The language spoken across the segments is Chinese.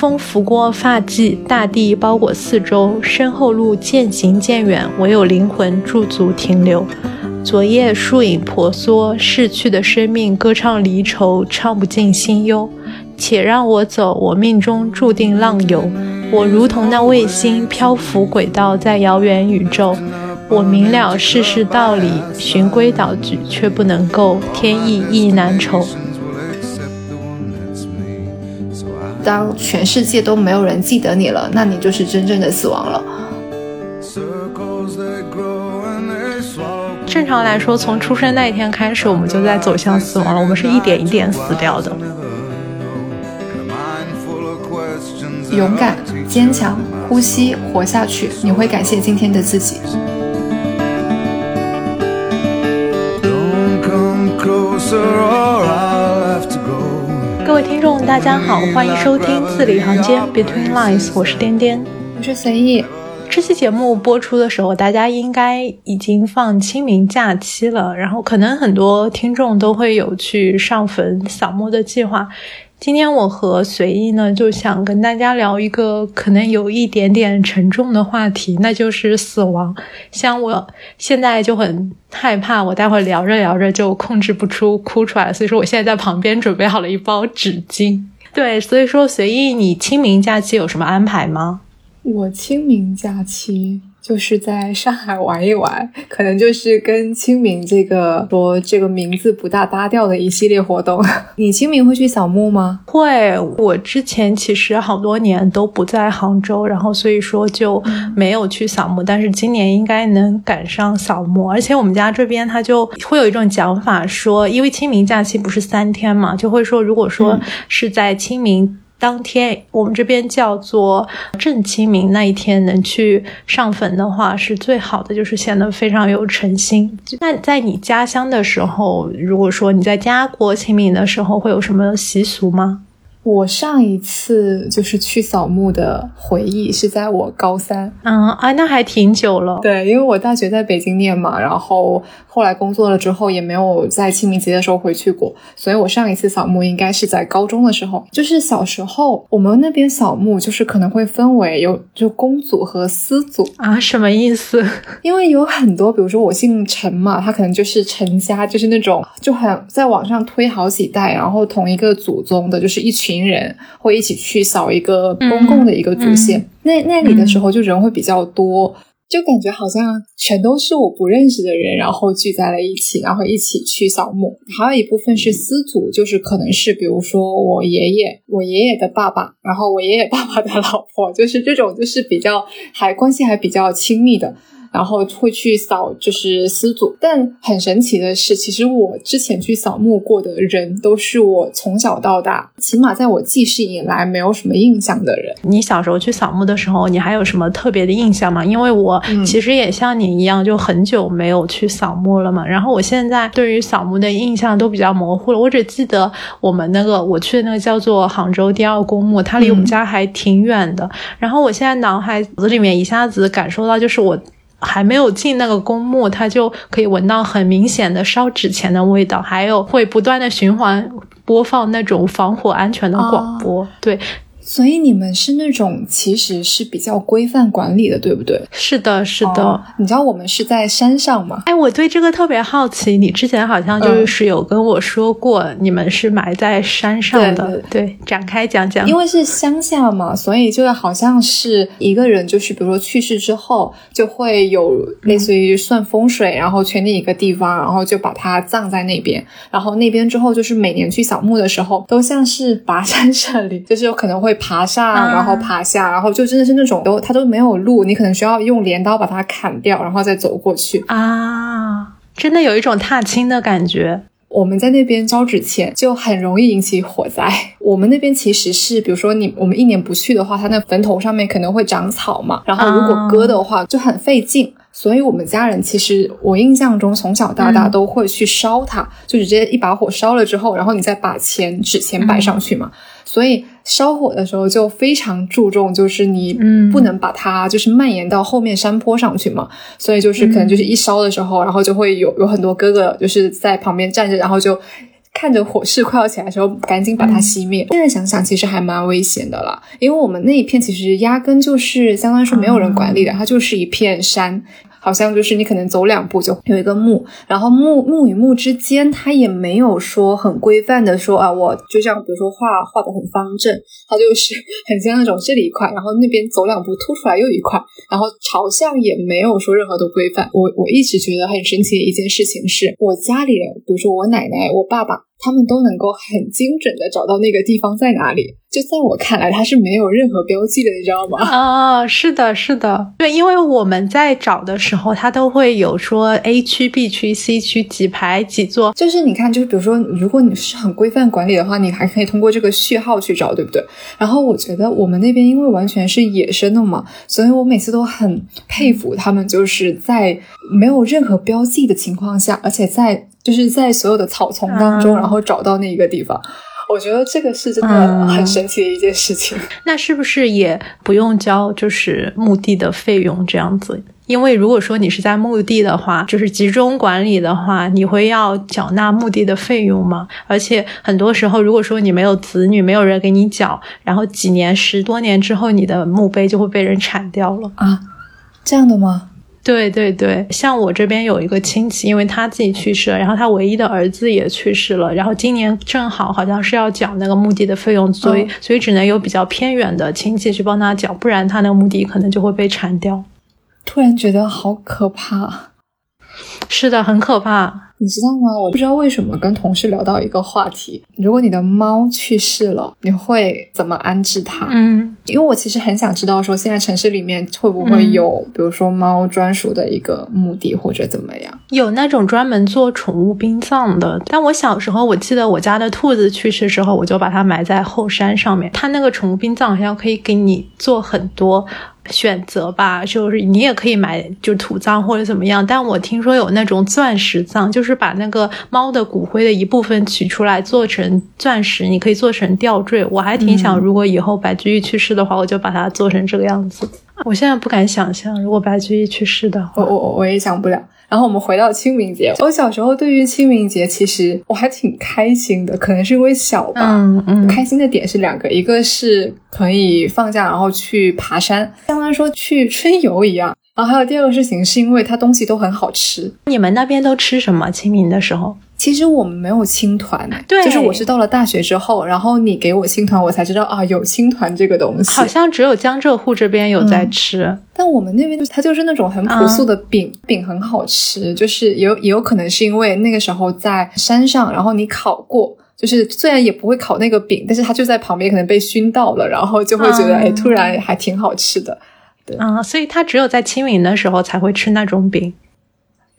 风拂过发髻，大地包裹四周，身后路渐行渐远，唯有灵魂驻足停留。昨夜树影婆娑，逝去的生命歌唱离愁，唱不尽心忧。且让我走，我命中注定浪游。我如同那卫星漂浮轨道，在遥远宇宙。我明了世事道理，循规蹈矩，却不能够天意意难酬。当全世界都没有人记得你了，那你就是真正的死亡了。正常来说，从出生那一天开始，我们就在走向死亡了。我们是一点一点死掉的。勇敢、坚强，呼吸，活下去。你会感谢今天的自己。各位听众，大家好，欢迎收听字里行间 Between Lines，我是颠颠，我是随意。这期节目播出的时候，大家应该已经放清明假期了，然后可能很多听众都会有去上坟扫墓的计划。今天我和随意呢，就想跟大家聊一个可能有一点点沉重的话题，那就是死亡。像我现在就很害怕，我待会聊着聊着就控制不出哭出来，所以说我现在在旁边准备好了一包纸巾。对，所以说随意，你清明假期有什么安排吗？我清明假期。就是在上海玩一玩，可能就是跟清明这个说这个名字不大搭调的一系列活动。你清明会去扫墓吗？会。我之前其实好多年都不在杭州，然后所以说就没有去扫墓。但是今年应该能赶上扫墓，而且我们家这边他就会有一种讲法说，因为清明假期不是三天嘛，就会说如果说是在清明。当天我们这边叫做正清明那一天能去上坟的话是最好的，就是显得非常有诚心。那在你家乡的时候，如果说你在家过清明的时候，会有什么习俗吗？我上一次就是去扫墓的回忆是在我高三，嗯啊，那还挺久了。对，因为我大学在北京念嘛，然后后来工作了之后也没有在清明节的时候回去过，所以我上一次扫墓应该是在高中的时候。就是小时候我们那边扫墓就是可能会分为有就公祖和私祖啊，什么意思？因为有很多，比如说我姓陈嘛，他可能就是陈家，就是那种就很在网上推好几代，然后同一个祖宗的，就是一群。群人会一起去扫一个公共的一个祖先，那那里的时候就人会比较多，就感觉好像全都是我不认识的人，然后聚在了一起，然后一起去扫墓。还有一部分是私族，就是可能是比如说我爷爷、我爷爷的爸爸，然后我爷爷爸爸的老婆，就是这种就是比较还关系还比较亲密的。然后会去扫，就是私祖。但很神奇的是，其实我之前去扫墓过的人，都是我从小到大，起码在我记事以来没有什么印象的人。你小时候去扫墓的时候，你还有什么特别的印象吗？因为我其实也像你一样，就很久没有去扫墓了嘛。然后我现在对于扫墓的印象都比较模糊了。我只记得我们那个我去的那个叫做杭州第二公墓，它离我们家还挺远的。然后我现在脑海子里面一下子感受到，就是我。还没有进那个公墓，他就可以闻到很明显的烧纸钱的味道，还有会不断的循环播放那种防火安全的广播，对。所以你们是那种其实是比较规范管理的，对不对？是的，是的。你知道我们是在山上吗？哎，我对这个特别好奇。你之前好像就是有跟我说过，你们是埋在山上的。对，展开讲讲。因为是乡下嘛，所以就好像是一个人，就是比如说去世之后，就会有类似于算风水，然后圈定一个地方，然后就把它葬在那边。然后那边之后，就是每年去扫墓的时候，都像是跋山涉岭，就是有可能会。爬上，然后爬下，然后就真的是那种都它都没有路，你可能需要用镰刀把它砍掉，然后再走过去啊！真的有一种踏青的感觉。我们在那边烧纸钱就很容易引起火灾。我们那边其实是，比如说你我们一年不去的话，它那坟头上面可能会长草嘛，然后如果割的话就很费劲。所以我们家人其实我印象中从小到大都会去烧它，就直接一把火烧了之后，然后你再把钱纸钱摆上去嘛。所以烧火的时候就非常注重，就是你不能把它就是蔓延到后面山坡上去嘛。所以就是可能就是一烧的时候，然后就会有有很多哥哥就是在旁边站着，然后就。看着火势快要起来的时候，赶紧把它熄灭。现在想想，其实还蛮危险的了，因为我们那一片其实压根就是相当于说没有人管理的，它就是一片山。好像就是你可能走两步就有一个墓，然后墓墓与墓之间，它也没有说很规范的说啊，我就像比如说画画的很方正，它就是很像那种这里一块，然后那边走两步凸出来又一块，然后朝向也没有说任何的规范。我我一直觉得很神奇的一件事情是，我家里人，比如说我奶奶、我爸爸。他们都能够很精准的找到那个地方在哪里，就在我看来，它是没有任何标记的，你知道吗？啊，是的，是的，对，因为我们在找的时候，它都会有说 A 区、B 区、C 区几排几座，就是你看，就是比如说，如果你是很规范管理的话，你还可以通过这个序号去找，对不对？然后我觉得我们那边因为完全是野生的嘛，所以我每次都很佩服他们，就是在没有任何标记的情况下，而且在。就是在所有的草丛当中，然后找到那一个地方，我觉得这个是真的很神奇的一件事情。那是不是也不用交就是墓地的费用这样子？因为如果说你是在墓地的话，就是集中管理的话，你会要缴纳墓地的费用吗？而且很多时候，如果说你没有子女，没有人给你缴，然后几年、十多年之后，你的墓碑就会被人铲掉了啊？这样的吗？对对对，像我这边有一个亲戚，因为他自己去世了，然后他唯一的儿子也去世了，然后今年正好好像是要缴那个墓地的费用，所以所以只能有比较偏远的亲戚去帮他缴，不然他那个墓地可能就会被铲掉。突然觉得好可怕。是的，很可怕。你知道吗？我不知道为什么跟同事聊到一个话题：如果你的猫去世了，你会怎么安置它？嗯，因为我其实很想知道，说现在城市里面会不会有，比如说猫专属的一个墓地或者怎么样？有那种专门做宠物殡葬的。但我小时候，我记得我家的兔子去世之后，我就把它埋在后山上面。它那个宠物殡葬好像可以给你做很多。选择吧，就是你也可以买就土葬或者怎么样，但我听说有那种钻石葬，就是把那个猫的骨灰的一部分取出来做成钻石，你可以做成吊坠。我还挺想，如果以后白居易去世的话，我就把它做成这个样子。我现在不敢想象，如果白居易去世的话，我我我也想不了。然后我们回到清明节，我小时候对于清明节其实我还挺开心的，可能是因为小吧。嗯嗯。开心的点是两个，一个是可以放假，然后去爬山，相当于说去春游一样。然后还有第二个事情，是因为它东西都很好吃。你们那边都吃什么？清明的时候？其实我们没有青团，对，就是我是到了大学之后，然后你给我青团，我才知道啊，有青团这个东西。好像只有江浙沪这边有在吃，但我们那边就它就是那种很朴素的饼，饼很好吃，就是也有也有可能是因为那个时候在山上，然后你烤过，就是虽然也不会烤那个饼，但是它就在旁边，可能被熏到了，然后就会觉得哎，突然还挺好吃的。对啊，所以它只有在清明的时候才会吃那种饼。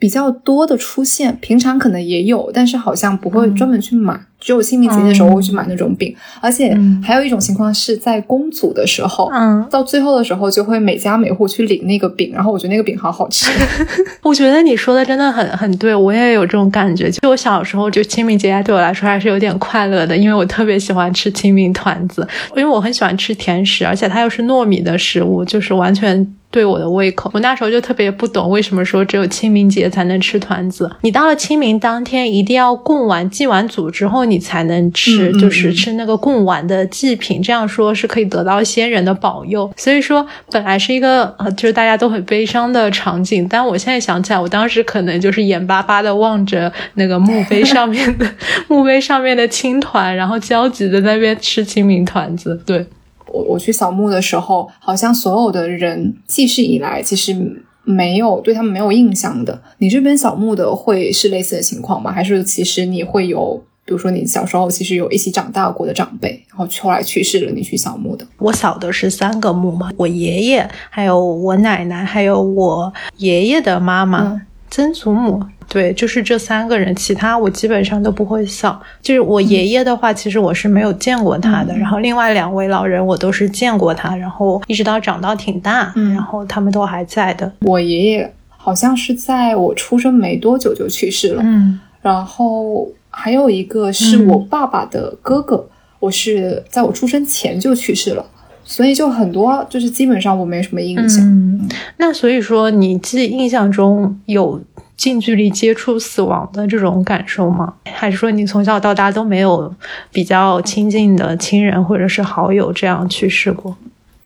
比较多的出现，平常可能也有，但是好像不会专门去买。只有清明节的时候会去买那种饼，而且还有一种情况是在公祖的时候，嗯，到最后的时候就会每家每户去领那个饼，然后我觉得那个饼好好吃。我觉得你说的真的很很对，我也有这种感觉。就我小时候，就清明节对我来说还是有点快乐的，因为我特别喜欢吃清明团子，因为我很喜欢吃甜食，而且它又是糯米的食物，就是完全。对我的胃口，我那时候就特别不懂为什么说只有清明节才能吃团子。你到了清明当天，一定要供完祭完祖之后，你才能吃，就是吃那个供完的祭品。这样说是可以得到先人的保佑。所以说，本来是一个呃，就是大家都很悲伤的场景。但我现在想起来，我当时可能就是眼巴巴的望着那个墓碑上面的 墓碑上面的青团，然后焦急的在那边吃清明团子。对。我我去扫墓的时候，好像所有的人记事以来，其实没有对他们没有印象的。你这边扫墓的会是类似的情况吗？还是其实你会有，比如说你小时候其实有一起长大过的长辈，然后后来去世了，你去扫墓的？我扫的是三个墓嘛，我爷爷，还有我奶奶，还有我爷爷的妈妈，曾祖母。对，就是这三个人，其他我基本上都不会扫。就是我爷爷的话，其实我是没有见过他的。然后另外两位老人，我都是见过他，然后一直到长到挺大，然后他们都还在的。我爷爷好像是在我出生没多久就去世了。嗯，然后还有一个是我爸爸的哥哥，我是在我出生前就去世了，所以就很多就是基本上我没什么印象。嗯，那所以说你记印象中有。近距离接触死亡的这种感受吗？还是说你从小到大都没有比较亲近的亲人或者是好友这样去世过？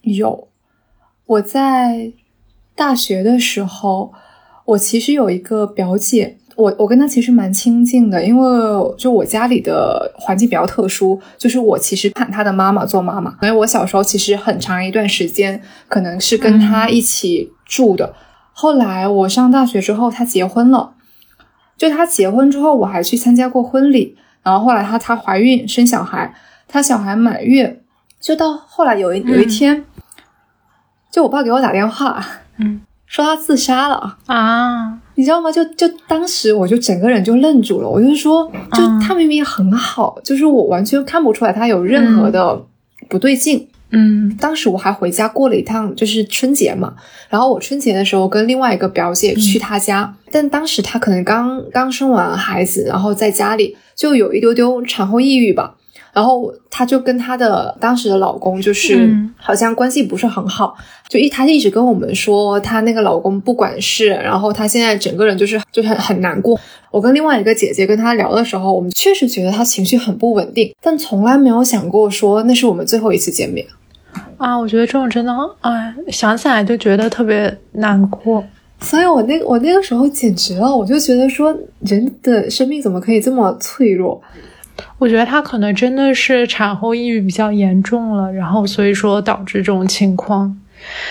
有，我在大学的时候，我其实有一个表姐。我我跟她其实蛮亲近的，因为就我家里的环境比较特殊，就是我其实喊她的妈妈做妈妈，所以我小时候其实很长一段时间可能是跟她一起住的。后来我上大学之后，他结婚了，就他结婚之后，我还去参加过婚礼。然后后来他他怀孕生小孩，他小孩满月，就到后来有一有一天，就我爸给我打电话，嗯，说他自杀了啊。你知道吗？就就当时我就整个人就愣住了。我就说，就他明明很好，就是我完全看不出来他有任何的不对劲。嗯，当时我还回家过了一趟，就是春节嘛。然后我春节的时候跟另外一个表姐去她家，但当时她可能刚刚生完孩子，然后在家里就有一丢丢产后抑郁吧。然后她就跟她的当时的老公，就是好像关系不是很好，就一她一直跟我们说，她那个老公不管事，然后她现在整个人就是就很很难过。我跟另外一个姐姐跟她聊的时候，我们确实觉得她情绪很不稳定，但从来没有想过说那是我们最后一次见面。啊，我觉得这种真的，哎，想起来就觉得特别难过。所以我那我那个时候简直了，我就觉得说人的生命怎么可以这么脆弱。我觉得他可能真的是产后抑郁比较严重了，然后所以说导致这种情况。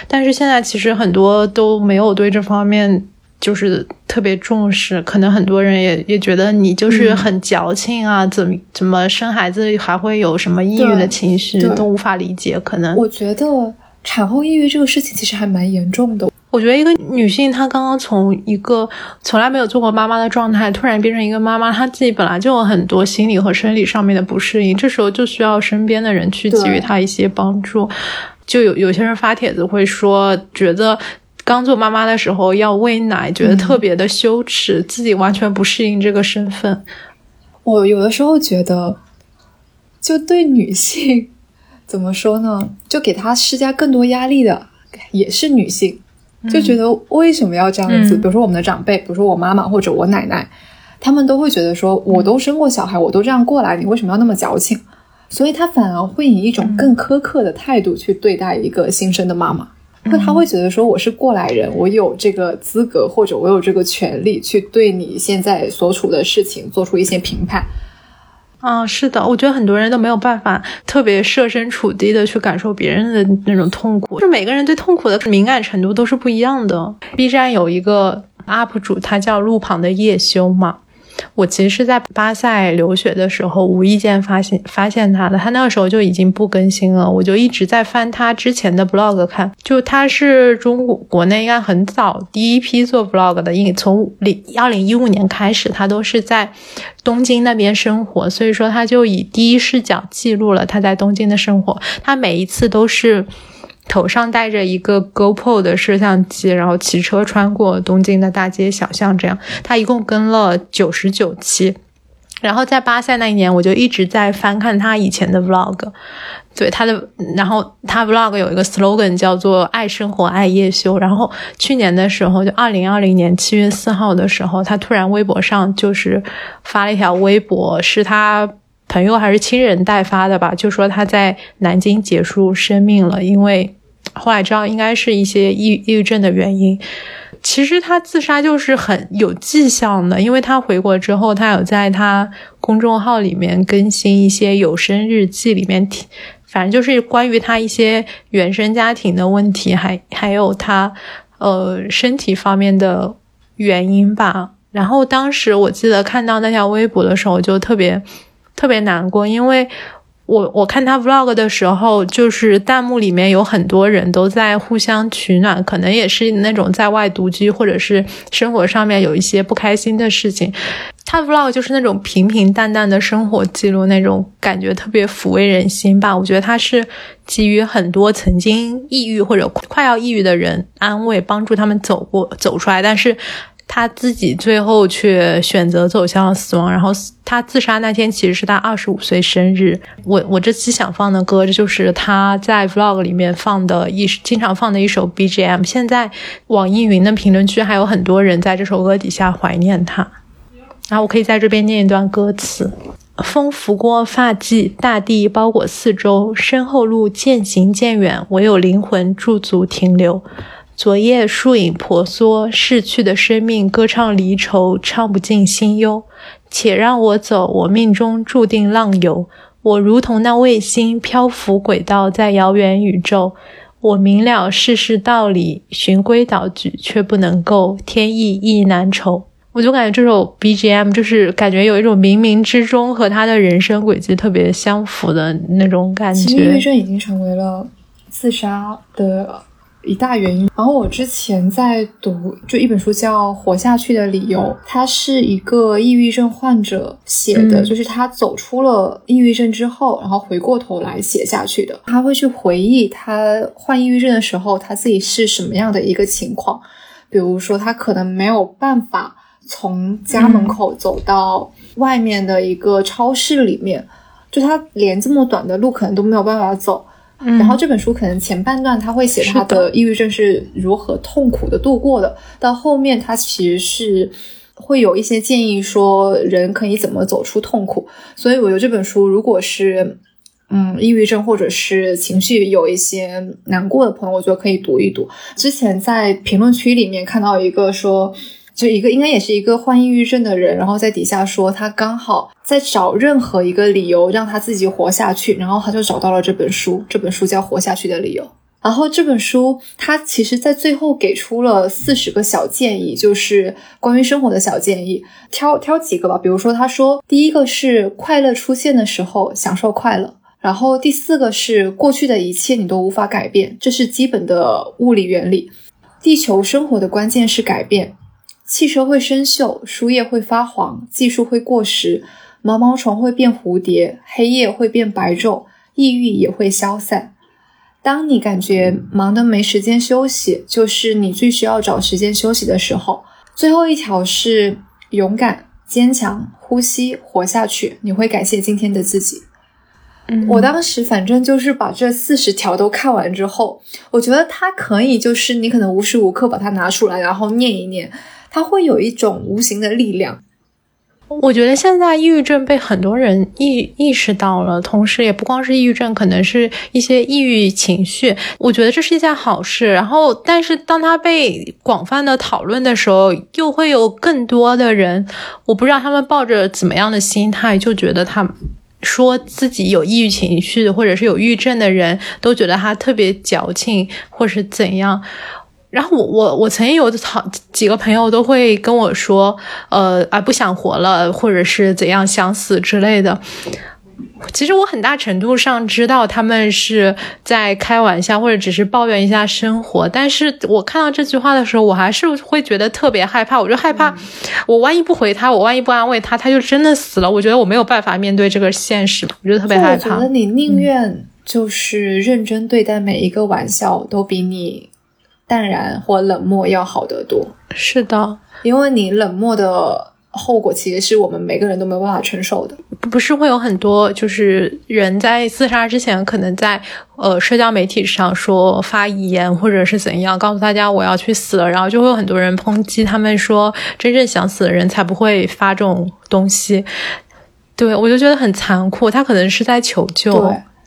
但是现在其实很多都没有对这方面就是特别重视，可能很多人也也觉得你就是很矫情啊，怎么怎么生孩子还会有什么抑郁的情绪，都无法理解。可能我觉得产后抑郁这个事情其实还蛮严重的。我觉得一个女性，她刚刚从一个从来没有做过妈妈的状态，突然变成一个妈妈，她自己本来就有很多心理和生理上面的不适应，这时候就需要身边的人去给予她一些帮助。就有有些人发帖子会说，觉得刚做妈妈的时候要喂奶，觉得特别的羞耻，自己完全不适应这个身份。我有的时候觉得，就对女性怎么说呢？就给她施加更多压力的也是女性。就觉得为什么要这样子？比如说我们的长辈，比如说我妈妈或者我奶奶，他们都会觉得说，我都生过小孩，我都这样过来，你为什么要那么矫情？所以她反而会以一种更苛刻的态度去对待一个新生的妈妈，那他会觉得说，我是过来人，我有这个资格或者我有这个权利去对你现在所处的事情做出一些评判。啊，是的，我觉得很多人都没有办法特别设身处地的去感受别人的那种痛苦，就每个人对痛苦的敏感程度都是不一样的。B 站有一个 UP 主，他叫路旁的叶修嘛。我其实是在巴塞留学的时候无意间发现发现他的，他那个时候就已经不更新了，我就一直在翻他之前的 blog 看。就他是中国国内应该很早第一批做 blog 的，因从零二零一五年开始，他都是在东京那边生活，所以说他就以第一视角记录了他在东京的生活。他每一次都是。头上戴着一个 GoPro 的摄像机，然后骑车穿过东京的大街小巷，这样他一共跟了九十九期。然后在巴塞那一年，我就一直在翻看他以前的 Vlog。对他的，然后他 Vlog 有一个 slogan 叫做“爱生活，爱夜修”。然后去年的时候，就二零二零年七月四号的时候，他突然微博上就是发了一条微博，是他。朋友还是亲人代发的吧，就说他在南京结束生命了，因为后来知道应该是一些抑抑郁症的原因。其实他自杀就是很有迹象的，因为他回国之后，他有在他公众号里面更新一些有声日记，里面提反正就是关于他一些原生家庭的问题，还还有他呃身体方面的原因吧。然后当时我记得看到那条微博的时候，就特别。特别难过，因为我我看他 vlog 的时候，就是弹幕里面有很多人都在互相取暖，可能也是那种在外独居或者是生活上面有一些不开心的事情。他 vlog 就是那种平平淡淡的生活记录，那种感觉特别抚慰人心吧。我觉得他是给予很多曾经抑郁或者快要抑郁的人安慰，帮助他们走过走出来，但是。他自己最后却选择走向了死亡。然后他自杀那天其实是他二十五岁生日。我我这期想放的歌，这就是他在 vlog 里面放的一经常放的一首 BGM。现在网易云的评论区还有很多人在这首歌底下怀念他。然后我可以在这边念一段歌词：风拂过发髻，大地包裹四周，身后路渐行渐远，唯有灵魂驻足停留。昨夜树影婆娑，逝去的生命歌唱离愁，唱不尽心忧。且让我走，我命中注定浪游。我如同那卫星漂浮轨道，在遥远宇宙。我明了世事道理，循规蹈矩，却不能够天意意难酬。我就感觉这首 BGM 就是感觉有一种冥冥之中和他的人生轨迹特别相符的那种感觉。其实抑郁症已经成为了自杀的。一大原因。然后我之前在读就一本书叫《活下去的理由》，它是一个抑郁症患者写的，就是他走出了抑郁症之后，然后回过头来写下去的。他会去回忆他患抑郁症的时候，他自己是什么样的一个情况。比如说，他可能没有办法从家门口走到外面的一个超市里面，就他连这么短的路可能都没有办法走。然后这本书可能前半段他会写他的抑郁症是如何痛苦的度过的，到后面他其实是会有一些建议说人可以怎么走出痛苦。所以我觉得这本书如果是嗯抑郁症或者是情绪有一些难过的朋友，我觉得可以读一读。之前在评论区里面看到一个说。就一个应该也是一个患抑郁症的人，然后在底下说他刚好在找任何一个理由让他自己活下去，然后他就找到了这本书。这本书叫《活下去的理由》。然后这本书他其实在最后给出了四十个小建议，就是关于生活的小建议，挑挑几个吧。比如说他说，第一个是快乐出现的时候享受快乐，然后第四个是过去的一切你都无法改变，这是基本的物理原理。地球生活的关键是改变。汽车会生锈，书页会发黄，技术会过时，毛毛虫会变蝴蝶，黑夜会变白昼，抑郁也会消散。当你感觉忙得没时间休息，就是你最需要找时间休息的时候。最后一条是勇敢、坚强、呼吸、活下去。你会感谢今天的自己。我当时反正就是把这四十条都看完之后，我觉得它可以，就是你可能无时无刻把它拿出来，然后念一念。它会有一种无形的力量。我觉得现在抑郁症被很多人意意识到了，同时也不光是抑郁症，可能是一些抑郁情绪。我觉得这是一件好事。然后，但是当它被广泛的讨论的时候，又会有更多的人，我不知道他们抱着怎么样的心态，就觉得他说自己有抑郁情绪或者是有抑郁症的人都觉得他特别矫情，或是怎样。然后我我我曾经有好几个朋友都会跟我说，呃啊不想活了，或者是怎样想死之类的。其实我很大程度上知道他们是在开玩笑，或者只是抱怨一下生活。但是我看到这句话的时候，我还是会觉得特别害怕。我就害怕，我万一不回他，我万一不安慰他，他就真的死了。我觉得我没有办法面对这个现实，我觉得特别害怕。我觉得你宁愿就是认真对待每一个玩笑，都比你。淡然或冷漠要好得多。是的，因为你冷漠的后果，其实是我们每个人都没有办法承受的。不是会有很多，就是人在自杀之前，可能在呃社交媒体上说发遗言，或者是怎样，告诉大家我要去死了，然后就会有很多人抨击他们说，真正想死的人才不会发这种东西。对我就觉得很残酷，他可能是在求救。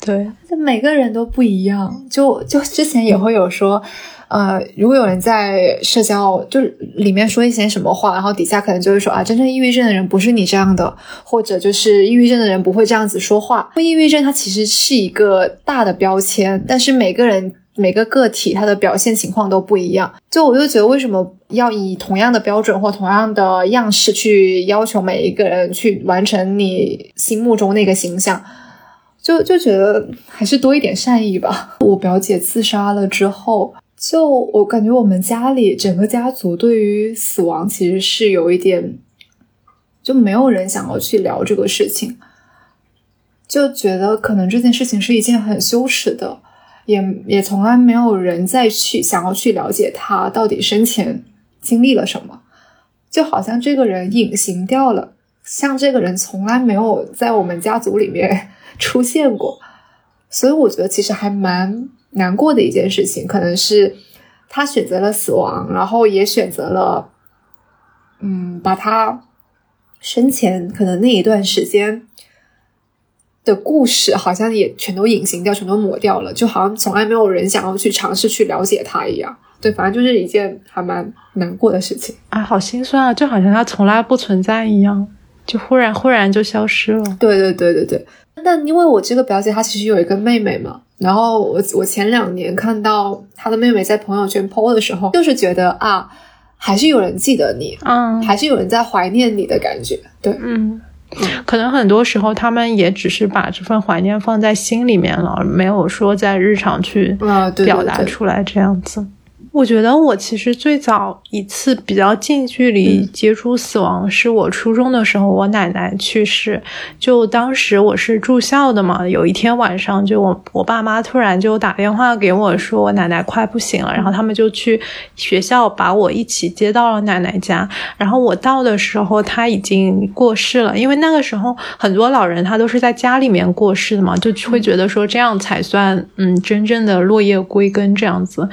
对，对，每个人都不一样。就就之前也会有说。呃，如果有人在社交就里面说一些什么话，然后底下可能就会说啊，真正抑郁症的人不是你这样的，或者就是抑郁症的人不会这样子说话。抑郁症它其实是一个大的标签，但是每个人每个个体他的表现情况都不一样。就我就觉得为什么要以同样的标准或同样的样式去要求每一个人去完成你心目中那个形象？就就觉得还是多一点善意吧。我表姐自杀了之后。就我感觉，我们家里整个家族对于死亡其实是有一点，就没有人想要去聊这个事情，就觉得可能这件事情是一件很羞耻的，也也从来没有人再去想要去了解他到底生前经历了什么，就好像这个人隐形掉了，像这个人从来没有在我们家族里面出现过，所以我觉得其实还蛮难过的一件事情，可能是他选择了死亡，然后也选择了，嗯，把他生前可能那一段时间的故事，好像也全都隐形掉，全都抹掉了，就好像从来没有人想要去尝试去了解他一样。对，反正就是一件还蛮难过的事情啊，好心酸啊，就好像他从来不存在一样，就忽然忽然就消失了。对对对对对。那因为我这个表姐她其实有一个妹妹嘛，然后我我前两年看到他的妹妹在朋友圈 PO 的时候，就是觉得啊，还是有人记得你，嗯，还是有人在怀念你的感觉。对，嗯，可能很多时候他们也只是把这份怀念放在心里面了，没有说在日常去表达出来这样子。我觉得我其实最早一次比较近距离接触死亡，是我初中的时候，我奶奶去世。就当时我是住校的嘛，有一天晚上，就我我爸妈突然就打电话给我说，我奶奶快不行了，然后他们就去学校把我一起接到了奶奶家。然后我到的时候，她已经过世了，因为那个时候很多老人他都是在家里面过世的嘛，就会觉得说这样才算嗯真正的落叶归根这样子。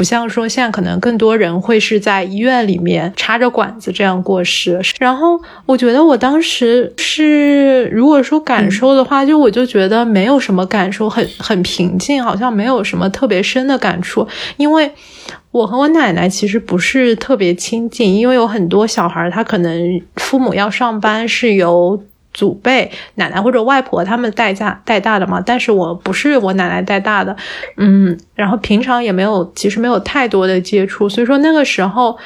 不像说现在可能更多人会是在医院里面插着管子这样过世，然后我觉得我当时是如果说感受的话，就我就觉得没有什么感受，很很平静，好像没有什么特别深的感触，因为我和我奶奶其实不是特别亲近，因为有很多小孩他可能父母要上班是由。祖辈、奶奶或者外婆他们带家带大的嘛，但是我不是我奶奶带大的，嗯，然后平常也没有，其实没有太多的接触，所以说那个时候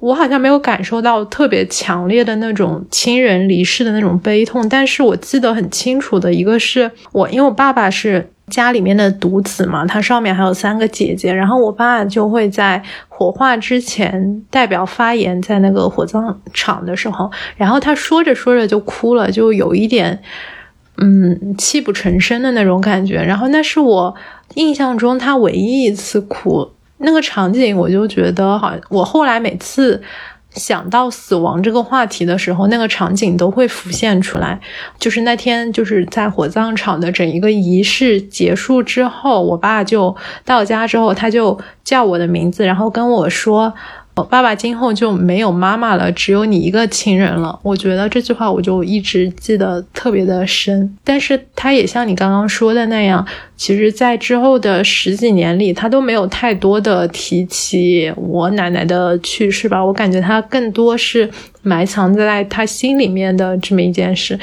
我好像没有感受到特别强烈的那种亲人离世的那种悲痛，但是我记得很清楚的一个是我，因为我爸爸是。家里面的独子嘛，他上面还有三个姐姐，然后我爸就会在火化之前代表发言，在那个火葬场的时候，然后他说着说着就哭了，就有一点，嗯，泣不成声的那种感觉。然后那是我印象中他唯一一次哭，那个场景我就觉得好，我后来每次。想到死亡这个话题的时候，那个场景都会浮现出来。就是那天，就是在火葬场的整一个仪式结束之后，我爸就到家之后，他就叫我的名字，然后跟我说。我爸爸今后就没有妈妈了，只有你一个亲人了。我觉得这句话我就一直记得特别的深。但是他也像你刚刚说的那样，其实，在之后的十几年里，他都没有太多的提起我奶奶的去世吧。我感觉他更多是埋藏在他心里面的这么一件事。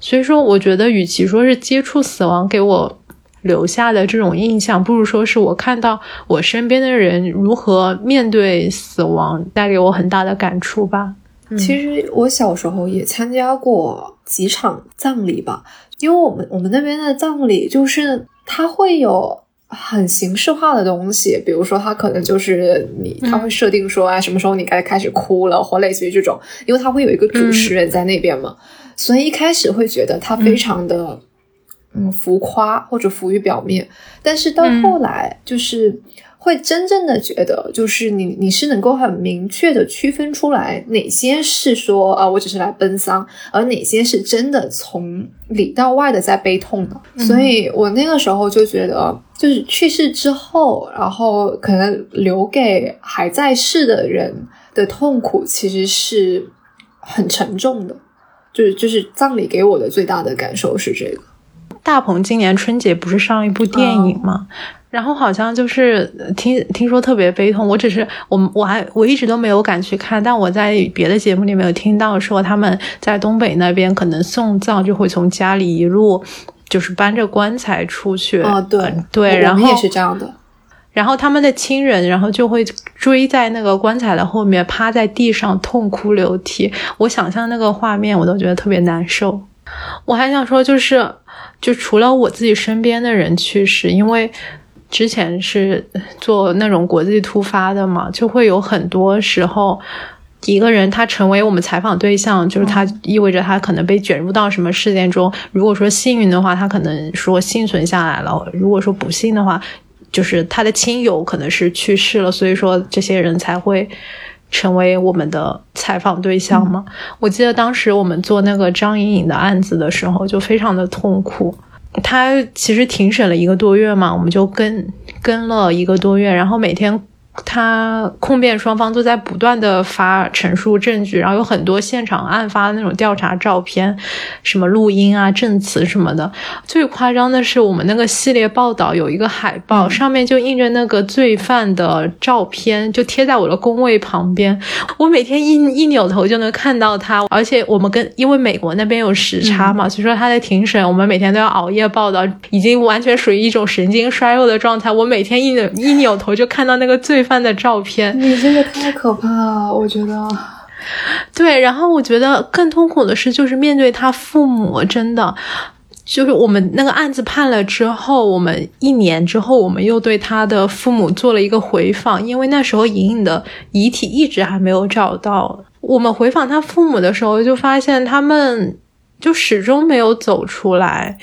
所以说，我觉得与其说是接触死亡给我。留下的这种印象，不如说是我看到我身边的人如何面对死亡，带给我很大的感触吧。其实我小时候也参加过几场葬礼吧，因为我们我们那边的葬礼就是它会有很形式化的东西，比如说它可能就是你，他会设定说，啊，什么时候你该开始哭了，或类似于这种，因为它会有一个主持人在那边嘛，所以一开始会觉得他非常的。嗯，浮夸或者浮于表面，但是到后来就是会真正的觉得，就是你你是能够很明确的区分出来哪些是说啊，我只是来奔丧，而哪些是真的从里到外的在悲痛的。所以我那个时候就觉得，就是去世之后，然后可能留给还在世的人的痛苦，其实是很沉重的。就是就是葬礼给我的最大的感受是这个。大鹏今年春节不是上一部电影吗？然后好像就是听听说特别悲痛。我只是我我还我一直都没有敢去看，但我在别的节目里面有听到说他们在东北那边可能送葬就会从家里一路就是搬着棺材出去。哦，对对，然后也是这样的。然后他们的亲人然后就会追在那个棺材的后面，趴在地上痛哭流涕。我想象那个画面，我都觉得特别难受。我还想说就是。就除了我自己身边的人去世，因为之前是做那种国际突发的嘛，就会有很多时候，一个人他成为我们采访对象，就是他意味着他可能被卷入到什么事件中。如果说幸运的话，他可能说幸存下来了；如果说不幸的话，就是他的亲友可能是去世了，所以说这些人才会成为我们的采访对象吗？我记得当时我们做那个张颖颖的案子的时候，就非常的痛苦。他其实庭审了一个多月嘛，我们就跟跟了一个多月，然后每天。他控辩双方都在不断的发陈述证据，然后有很多现场案发的那种调查照片，什么录音啊、证词什么的。最夸张的是，我们那个系列报道有一个海报，上面就印着那个罪犯的照片，就贴在我的工位旁边。我每天一一扭头就能看到他，而且我们跟因为美国那边有时差嘛，所以说他在庭审，我们每天都要熬夜报道，已经完全属于一种神经衰弱的状态。我每天一扭一扭头就看到那个罪。犯的照片，你这个太可怕了，我觉得。对，然后我觉得更痛苦的是，就是面对他父母，真的，就是我们那个案子判了之后，我们一年之后，我们又对他的父母做了一个回访，因为那时候莹莹的遗体一直还没有找到。我们回访他父母的时候，就发现他们就始终没有走出来。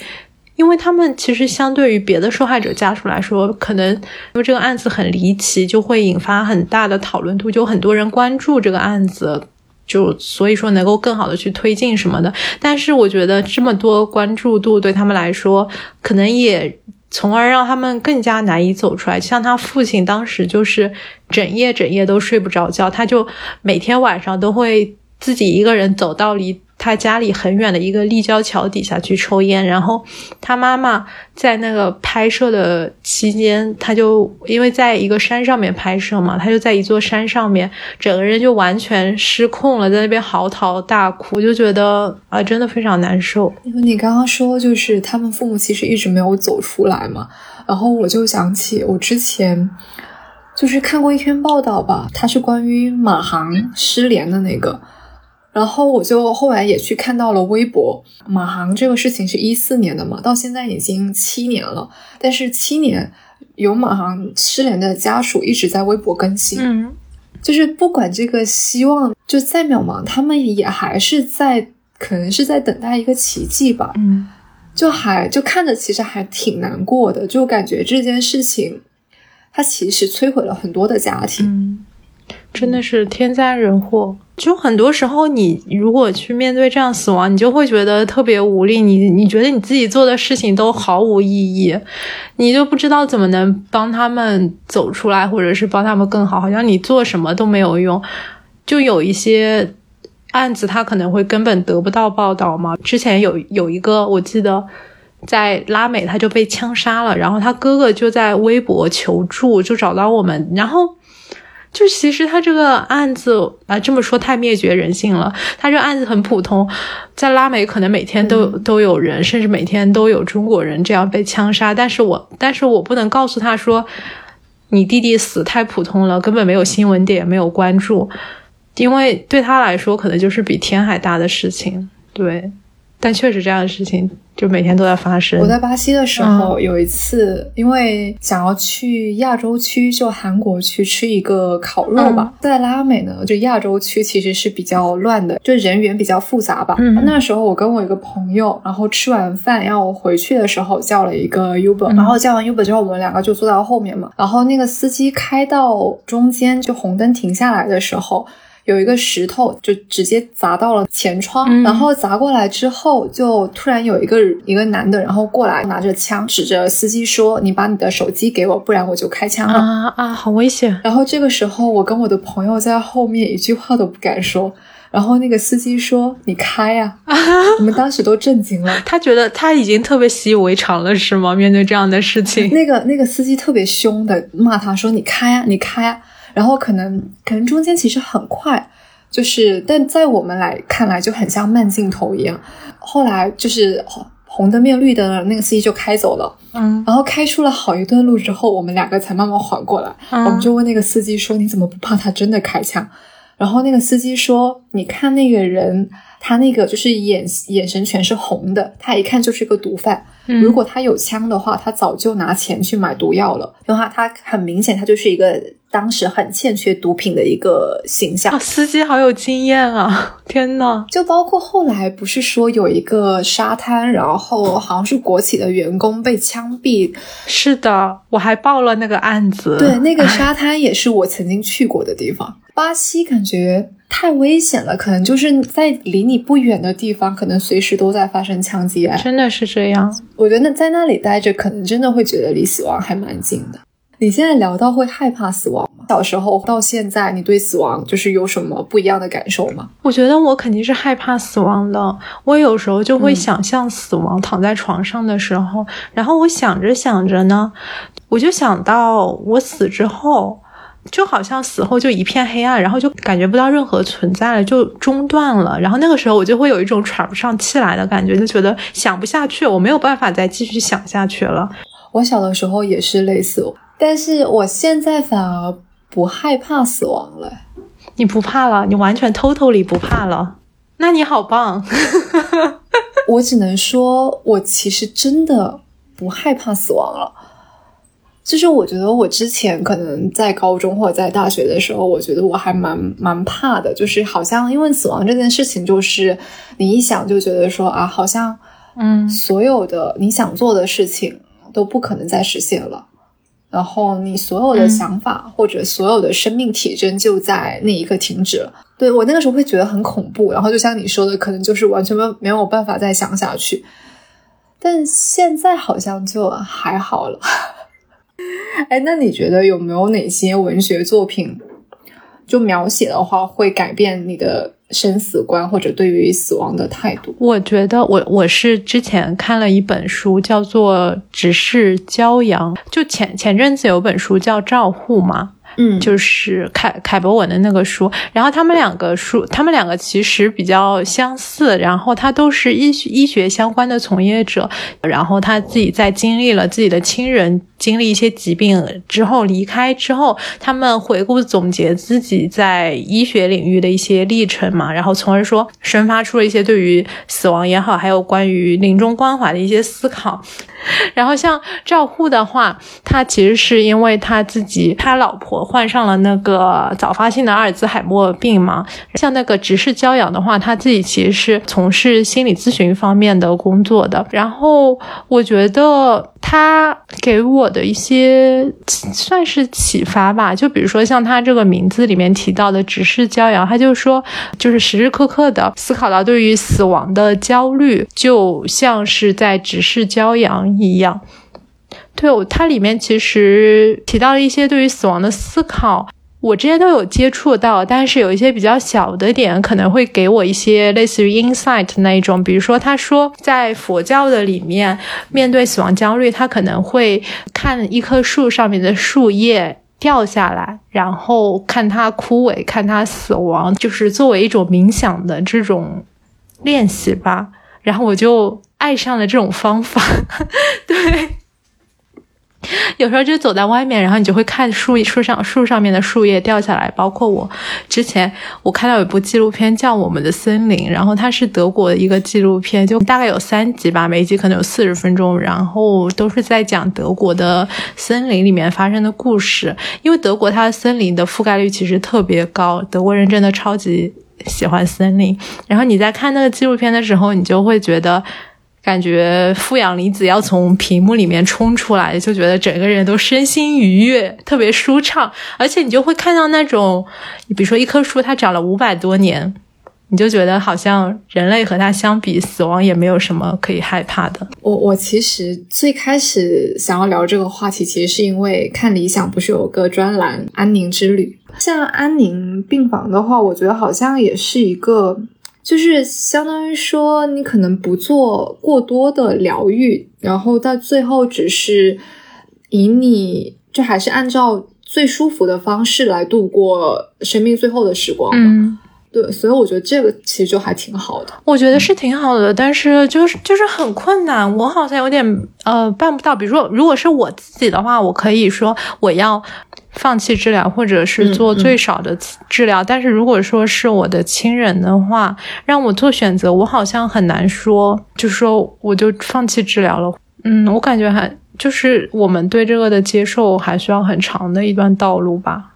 因为他们其实相对于别的受害者家属来说，可能因为这个案子很离奇，就会引发很大的讨论度，就很多人关注这个案子，就所以说能够更好的去推进什么的。但是我觉得这么多关注度对他们来说，可能也从而让他们更加难以走出来。像他父亲当时就是整夜整夜都睡不着觉，他就每天晚上都会自己一个人走到离。他家里很远的一个立交桥底下去抽烟，然后他妈妈在那个拍摄的期间，他就因为在一个山上面拍摄嘛，他就在一座山上面，整个人就完全失控了，在那边嚎啕大哭，我就觉得啊，真的非常难受。因为你刚刚说就是他们父母其实一直没有走出来嘛，然后我就想起我之前就是看过一篇报道吧，它是关于马航失联的那个。然后我就后来也去看到了微博，马航这个事情是一四年的嘛，到现在已经七年了。但是七年有马航失联的家属一直在微博更新，嗯，就是不管这个希望就再渺茫，他们也还是在可能是在等待一个奇迹吧，嗯，就还就看着其实还挺难过的，就感觉这件事情它其实摧毁了很多的家庭，嗯，真的是天灾人祸。就很多时候，你如果去面对这样死亡，你就会觉得特别无力。你你觉得你自己做的事情都毫无意义，你就不知道怎么能帮他们走出来，或者是帮他们更好。好像你做什么都没有用。就有一些案子，他可能会根本得不到报道嘛。之前有有一个，我记得在拉美，他就被枪杀了，然后他哥哥就在微博求助，就找到我们，然后。就其实他这个案子啊，这么说太灭绝人性了。他这个案子很普通，在拉美可能每天都都有人，甚至每天都有中国人这样被枪杀。但是我但是我不能告诉他说，你弟弟死太普通了，根本没有新闻点，没有关注，因为对他来说可能就是比天还大的事情。对，但确实这样的事情。就每天都在发生。我在巴西的时候，有一次，因为想要去亚洲区，就韩国去吃一个烤肉吧。在拉美呢，就亚洲区其实是比较乱的，就人员比较复杂吧。那时候我跟我一个朋友，然后吃完饭要回去的时候，叫了一个 Uber，然后叫完 Uber 之后，我们两个就坐到后面嘛。然后那个司机开到中间，就红灯停下来的时候。有一个石头就直接砸到了前窗，然后砸过来之后，就突然有一个一个男的，然后过来拿着枪指着司机说：“你把你的手机给我，不然我就开枪了。”啊啊，好危险！然后这个时候，我跟我的朋友在后面一句话都不敢说。然后那个司机说：“你开呀！” 我们当时都震惊了。他觉得他已经特别习以为常了，是吗？面对这样的事情，那个那个司机特别凶的骂他说：“你开呀，你开呀！”然后可能可能中间其实很快，就是但在我们来看来就很像慢镜头一样。后来就是红灯变绿灯了，那个司机就开走了。嗯，然后开出了好一段路之后，我们两个才慢慢缓过来。我们就问那个司机说：“你怎么不怕他真的开枪？”然后那个司机说：“你看那个人，他那个就是眼眼神全是红的，他一看就是个毒贩。如果他有枪的话，他早就拿钱去买毒药了。的话，他很明显，他就是一个。”当时很欠缺毒品的一个形象，司机好有经验啊！天呐，就包括后来不是说有一个沙滩，然后好像是国企的员工被枪毙。是的，我还报了那个案子。对，那个沙滩也是我曾经去过的地方。巴西感觉太危险了，可能就是在离你不远的地方，可能随时都在发生枪击案。真的是这样，我觉得在那里待着，可能真的会觉得离死亡还蛮近的。你现在聊到会害怕死亡吗？小时候到现在，你对死亡就是有什么不一样的感受吗？我觉得我肯定是害怕死亡的。我有时候就会想象死亡，躺在床上的时候，然后我想着想着呢，我就想到我死之后，就好像死后就一片黑暗，然后就感觉不到任何存在了，就中断了。然后那个时候我就会有一种喘不上气来的感觉，就觉得想不下去，我没有办法再继续想下去了。我小的时候也是类似。但是我现在反而不害怕死亡了。你不怕了？你完全 totally 不怕了？那你好棒！我只能说，我其实真的不害怕死亡了。就是我觉得我之前可能在高中或者在大学的时候，我觉得我还蛮蛮怕的。就是好像因为死亡这件事情，就是你一想就觉得说啊，好像嗯，所有的你想做的事情都不可能再实现了。然后你所有的想法或者所有的生命体征就在那一刻停止了。对我那个时候会觉得很恐怖，然后就像你说的，可能就是完全没没有办法再想下去。但现在好像就还好了。哎，那你觉得有没有哪些文学作品，就描写的话会改变你的？生死观或者对于死亡的态度，我觉得我我是之前看了一本书，叫做《只是骄阳》，就前前阵子有本书叫《照护》嘛。嗯，就是凯凯博文的那个书，然后他们两个书，他们两个其实比较相似，然后他都是医医学相关的从业者，然后他自己在经历了自己的亲人经历一些疾病之后离开之后，他们回顾总结自己在医学领域的一些历程嘛，然后从而说生发出了一些对于死亡也好，还有关于临终关怀的一些思考。然后像赵护的话，他其实是因为他自己他老婆患上了那个早发性的阿尔兹海默病嘛。像那个直视骄阳的话，他自己其实是从事心理咨询方面的工作的。然后我觉得他给我的一些算是启发吧，就比如说像他这个名字里面提到的直视骄阳，他就说就是时时刻刻的思考到对于死亡的焦虑，就像是在直视骄阳。一样，对，它里面其实提到了一些对于死亡的思考，我之前都有接触到，但是有一些比较小的点可能会给我一些类似于 insight 那一种，比如说他说在佛教的里面，面对死亡焦虑，他可能会看一棵树上面的树叶掉下来，然后看它枯萎，看它死亡，就是作为一种冥想的这种练习吧。然后我就。爱上了这种方法，对，有时候就走在外面，然后你就会看树树上树上面的树叶掉下来。包括我之前我看到有部纪录片叫《我们的森林》，然后它是德国的一个纪录片，就大概有三集吧，每一集可能有四十分钟，然后都是在讲德国的森林里面发生的故事。因为德国它的森林的覆盖率其实特别高，德国人真的超级喜欢森林。然后你在看那个纪录片的时候，你就会觉得。感觉负氧离子要从屏幕里面冲出来，就觉得整个人都身心愉悦，特别舒畅。而且你就会看到那种，你比如说一棵树，它长了五百多年，你就觉得好像人类和它相比，死亡也没有什么可以害怕的。我我其实最开始想要聊这个话题，其实是因为看理想不是有个专栏《安宁之旅》，像安宁病房的话，我觉得好像也是一个。就是相当于说，你可能不做过多的疗愈，然后到最后只是以你就还是按照最舒服的方式来度过生命最后的时光嗯，对，所以我觉得这个其实就还挺好的。我觉得是挺好的，但是就是就是很困难，我好像有点呃办不到。比如说，如果是我自己的话，我可以说我要。放弃治疗，或者是做最少的治疗。但是如果说是我的亲人的话，让我做选择，我好像很难说，就说我就放弃治疗了。嗯，我感觉还就是我们对这个的接受还需要很长的一段道路吧。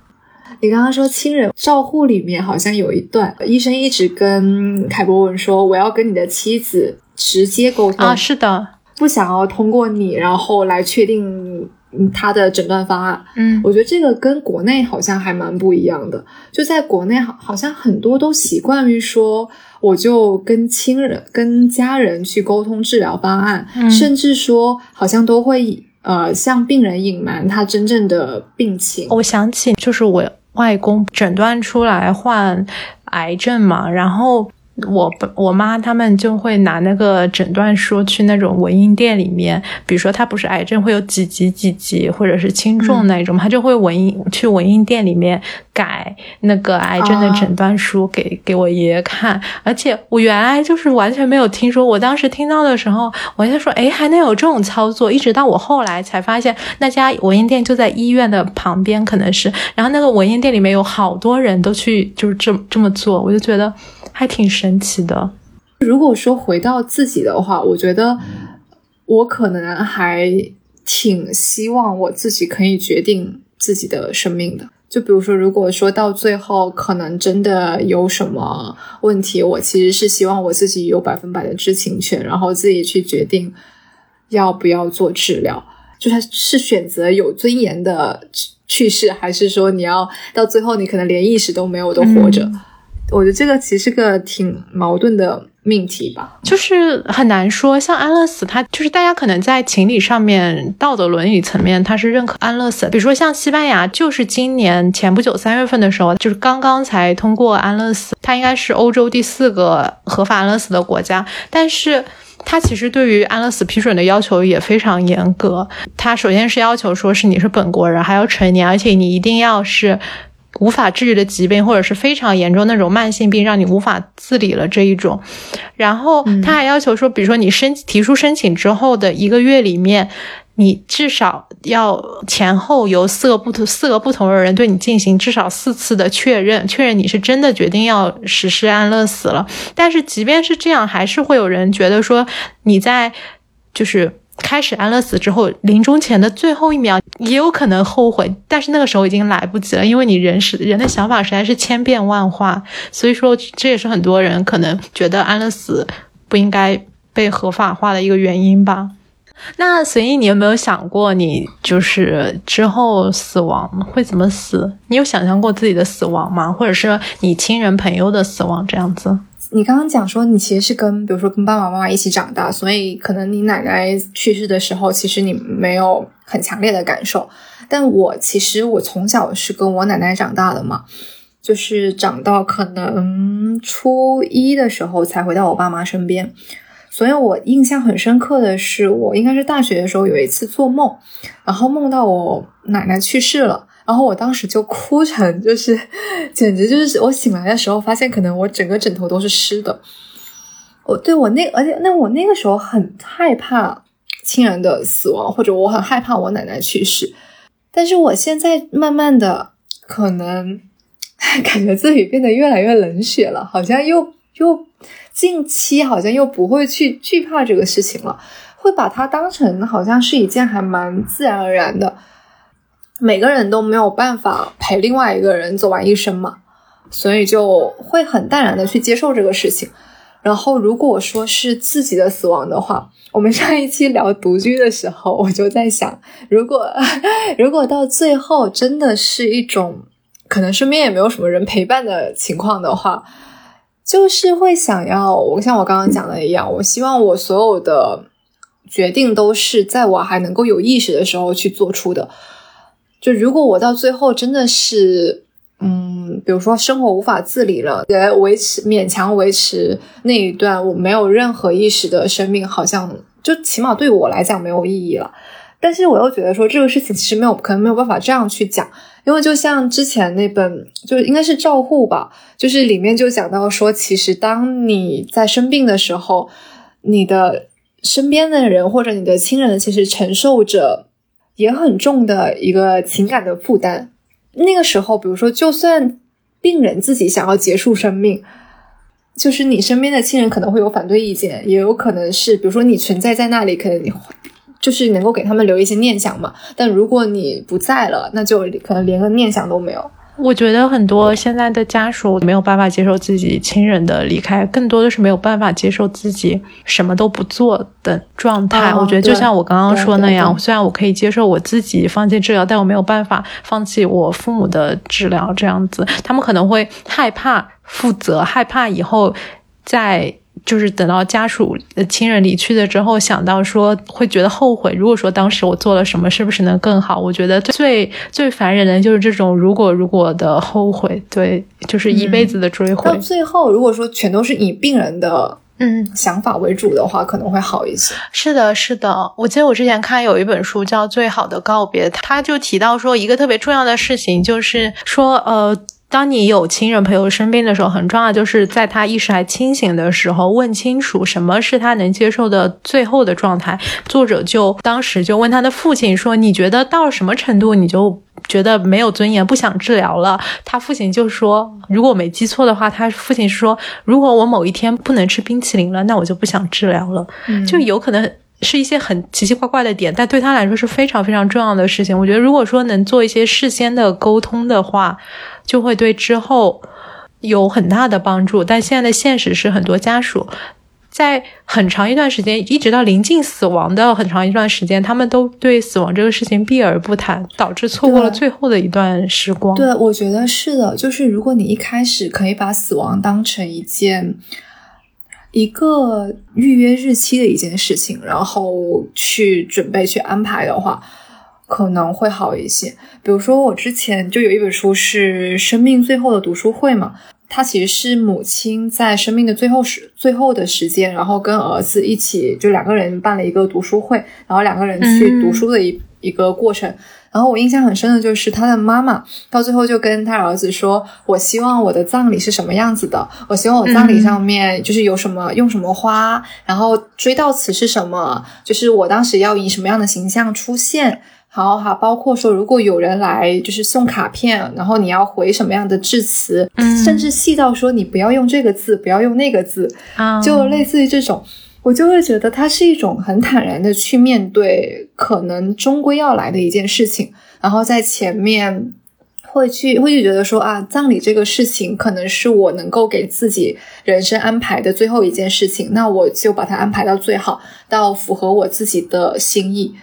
你刚刚说亲人照护里面好像有一段，医生一直跟凯博文说，我要跟你的妻子直接沟通啊，是的，不想要通过你，然后来确定。嗯他的诊断方案。嗯我觉得这个跟国内好像还蛮不一样的。就在国内，好好像很多都习惯于说，我就跟亲人、跟家人去沟通治疗方案，嗯甚至说好像都会呃向病人隐瞒他真正的病情。我想起就是我外公诊断出来患癌症嘛，然后我我妈他们就会拿那个诊断书去那种文印店里面，比如说他不是癌症会有几级几级或者是轻重那种，他就会文印去文印店里面改那个癌症的诊断书给、给我爷爷看，而且我原来就是完全没有听说，我当时听到的时候，我就说，哎，还能有这种操作，一直到我后来才发现，那家文印店就在医院的旁边，可能是，然后那个文印店里面有好多人都去就是这么这么做，我就觉得还挺神奇的。如果说回到自己的话，我觉得我可能还挺希望我自己可以决定自己的生命的。就比如说，如果说到最后可能真的有什么问题，我其实是希望我自己有百分百的知情权，然后自己去决定要不要做治疗，就是是选择有尊严的去世，还是说你要到最后你可能连意识都没有都活着。嗯我觉得这个其实是个挺矛盾的命题吧。就是很难说，像安乐死，它就是大家可能在情理上面、道德伦理层面，它是认可安乐死。比如说像西班牙，就是今年前不久三月份的时候，就是刚刚才通过安乐死，它应该是欧洲第四个合法安乐死的国家，但是。它其实对于安乐死批准的要求也非常严格。它首先是要求说是你是本国人，还要成年，而且你一定要是无法治愈的疾病，或者是非常严重那种慢性病，让你无法自理了这一种。然后他还要求说，比如说你申提出申请之后的一个月里面，你至少要前后由四个不同四个不同的人对你进行至少四次的确认，确认你是真的决定要实施安乐死了。但是即便是这样，还是会有人觉得说你在就是。开始安乐死之后，临终前的最后一秒也有可能后悔，但是那个时候已经来不及了，因为你人是人的想法实在是千变万化，所以说这也是很多人可能觉得安乐死不应该被合法化的一个原因吧。那随意你有没有想过，你就是之后死亡会怎么死？你有想象过自己的死亡吗？或者是你亲人朋友的死亡这样子？你刚刚讲说你其实是跟，比如说跟爸爸妈妈一起长大，所以可能你奶奶去世的时候，其实你没有很强烈的感受。但我其实我从小是跟我奶奶长大的嘛，就是长到可能初一的时候才回到我爸妈身边。所以我印象很深刻的是，我应该是大学的时候有一次做梦，然后梦到我奶奶去世了。然后我当时就哭成，就是 简直就是我醒来的时候，发现可能我整个枕头都是湿的。我对我那而且那我那个时候很害怕亲人的死亡，或者我很害怕我奶奶去世。但是我现在慢慢的可能 感觉自己变得越来越冷血了，好像又又近期好像又不会去惧怕这个事情了，会把它当成好像是一件还蛮自然而然的。每个人都没有办法陪另外一个人走完一生嘛，所以就会很淡然的去接受这个事情。然后，如果说是自己的死亡的话，我们上一期聊独居的时候，我就在想，如果 如果到最后真的是一种可能身边也没有什么人陪伴的情况的话，就是会想要我像我刚刚讲的一样，我希望我所有的决定都是在我还能够有意识的时候去做出的。就如果我到最后真的是，嗯，比如说生活无法自理了，来维持勉强维持那一段我没有任何意识的生命，好像就起码对我来讲没有意义了。但是我又觉得说这个事情其实没有可能没有办法这样去讲，因为就像之前那本就应该是照护吧，就是里面就讲到说，其实当你在生病的时候，你的身边的人或者你的亲人其实承受着。也很重的一个情感的负担。那个时候，比如说，就算病人自己想要结束生命，就是你身边的亲人可能会有反对意见，也有可能是，比如说你存在在那里，可能你就是能够给他们留一些念想嘛。但如果你不在了，那就可能连个念想都没有。我觉得很多现在的家属没有办法接受自己亲人的离开，更多的是没有办法接受自己什么都不做的状态。我觉得就像我刚刚说那样，虽然我可以接受我自己放弃治疗，但我没有办法放弃我父母的治疗。这样子，他们可能会害怕负责，害怕以后在。就是等到家属、亲人离去了之后，想到说会觉得后悔。如果说当时我做了什么，是不是能更好？我觉得最最烦人的就是这种如果如果的后悔，对，就是一辈子的追悔。到最后，如果说全都是以病人的嗯想法为主的话，可能会好一些。是的，是的。我记得我之前看有一本书叫《最好的告别》，他就提到说一个特别重要的事情，就是说呃。当你有亲人朋友生病的时候，很重要，就是在他意识还清醒的时候，问清楚什么是他能接受的最后的状态。作者就当时就问他的父亲说：“你觉得到什么程度，你就觉得没有尊严，不想治疗了？”他父亲就说：“如果我没记错的话，他父亲说，如果我某一天不能吃冰淇淋了，那我就不想治疗了。”就有可能。是一些很奇奇怪怪的点，但对他来说是非常非常重要的事情。我觉得，如果说能做一些事先的沟通的话，就会对之后有很大的帮助。但现在的现实是，很多家属在很长一段时间，一直到临近死亡的很长一段时间，他们都对死亡这个事情避而不谈，导致错过了最后的一段时光。对，我觉得是的。就是如果你一开始可以把死亡当成一件。一个预约日期的一件事情，然后去准备去安排的话，可能会好一些。比如说，我之前就有一本书是《生命最后的读书会》嘛，它其实是母亲在生命的最后时最后的时间，然后跟儿子一起就两个人办了一个读书会，然后两个人去读书的一一个过程。然后我印象很深的就是他的妈妈到最后就跟他儿子说：“我希望我的葬礼是什么样子的？我希望我葬礼上面就是有什么用什么花，然后追悼词是什么？就是我当时要以什么样的形象出现？好好，包括说如果有人来就是送卡片，然后你要回什么样的致辞？甚至细到说你不要用这个字，不要用那个字，就类似于这种。”我就会觉得它是一种很坦然的去面对可能终归要来的一件事情，然后在前面会去会去觉得说啊，葬礼这个事情可能是我能够给自己人生安排的最后一件事情，那我就把它安排到最好，到符合我自己的心意。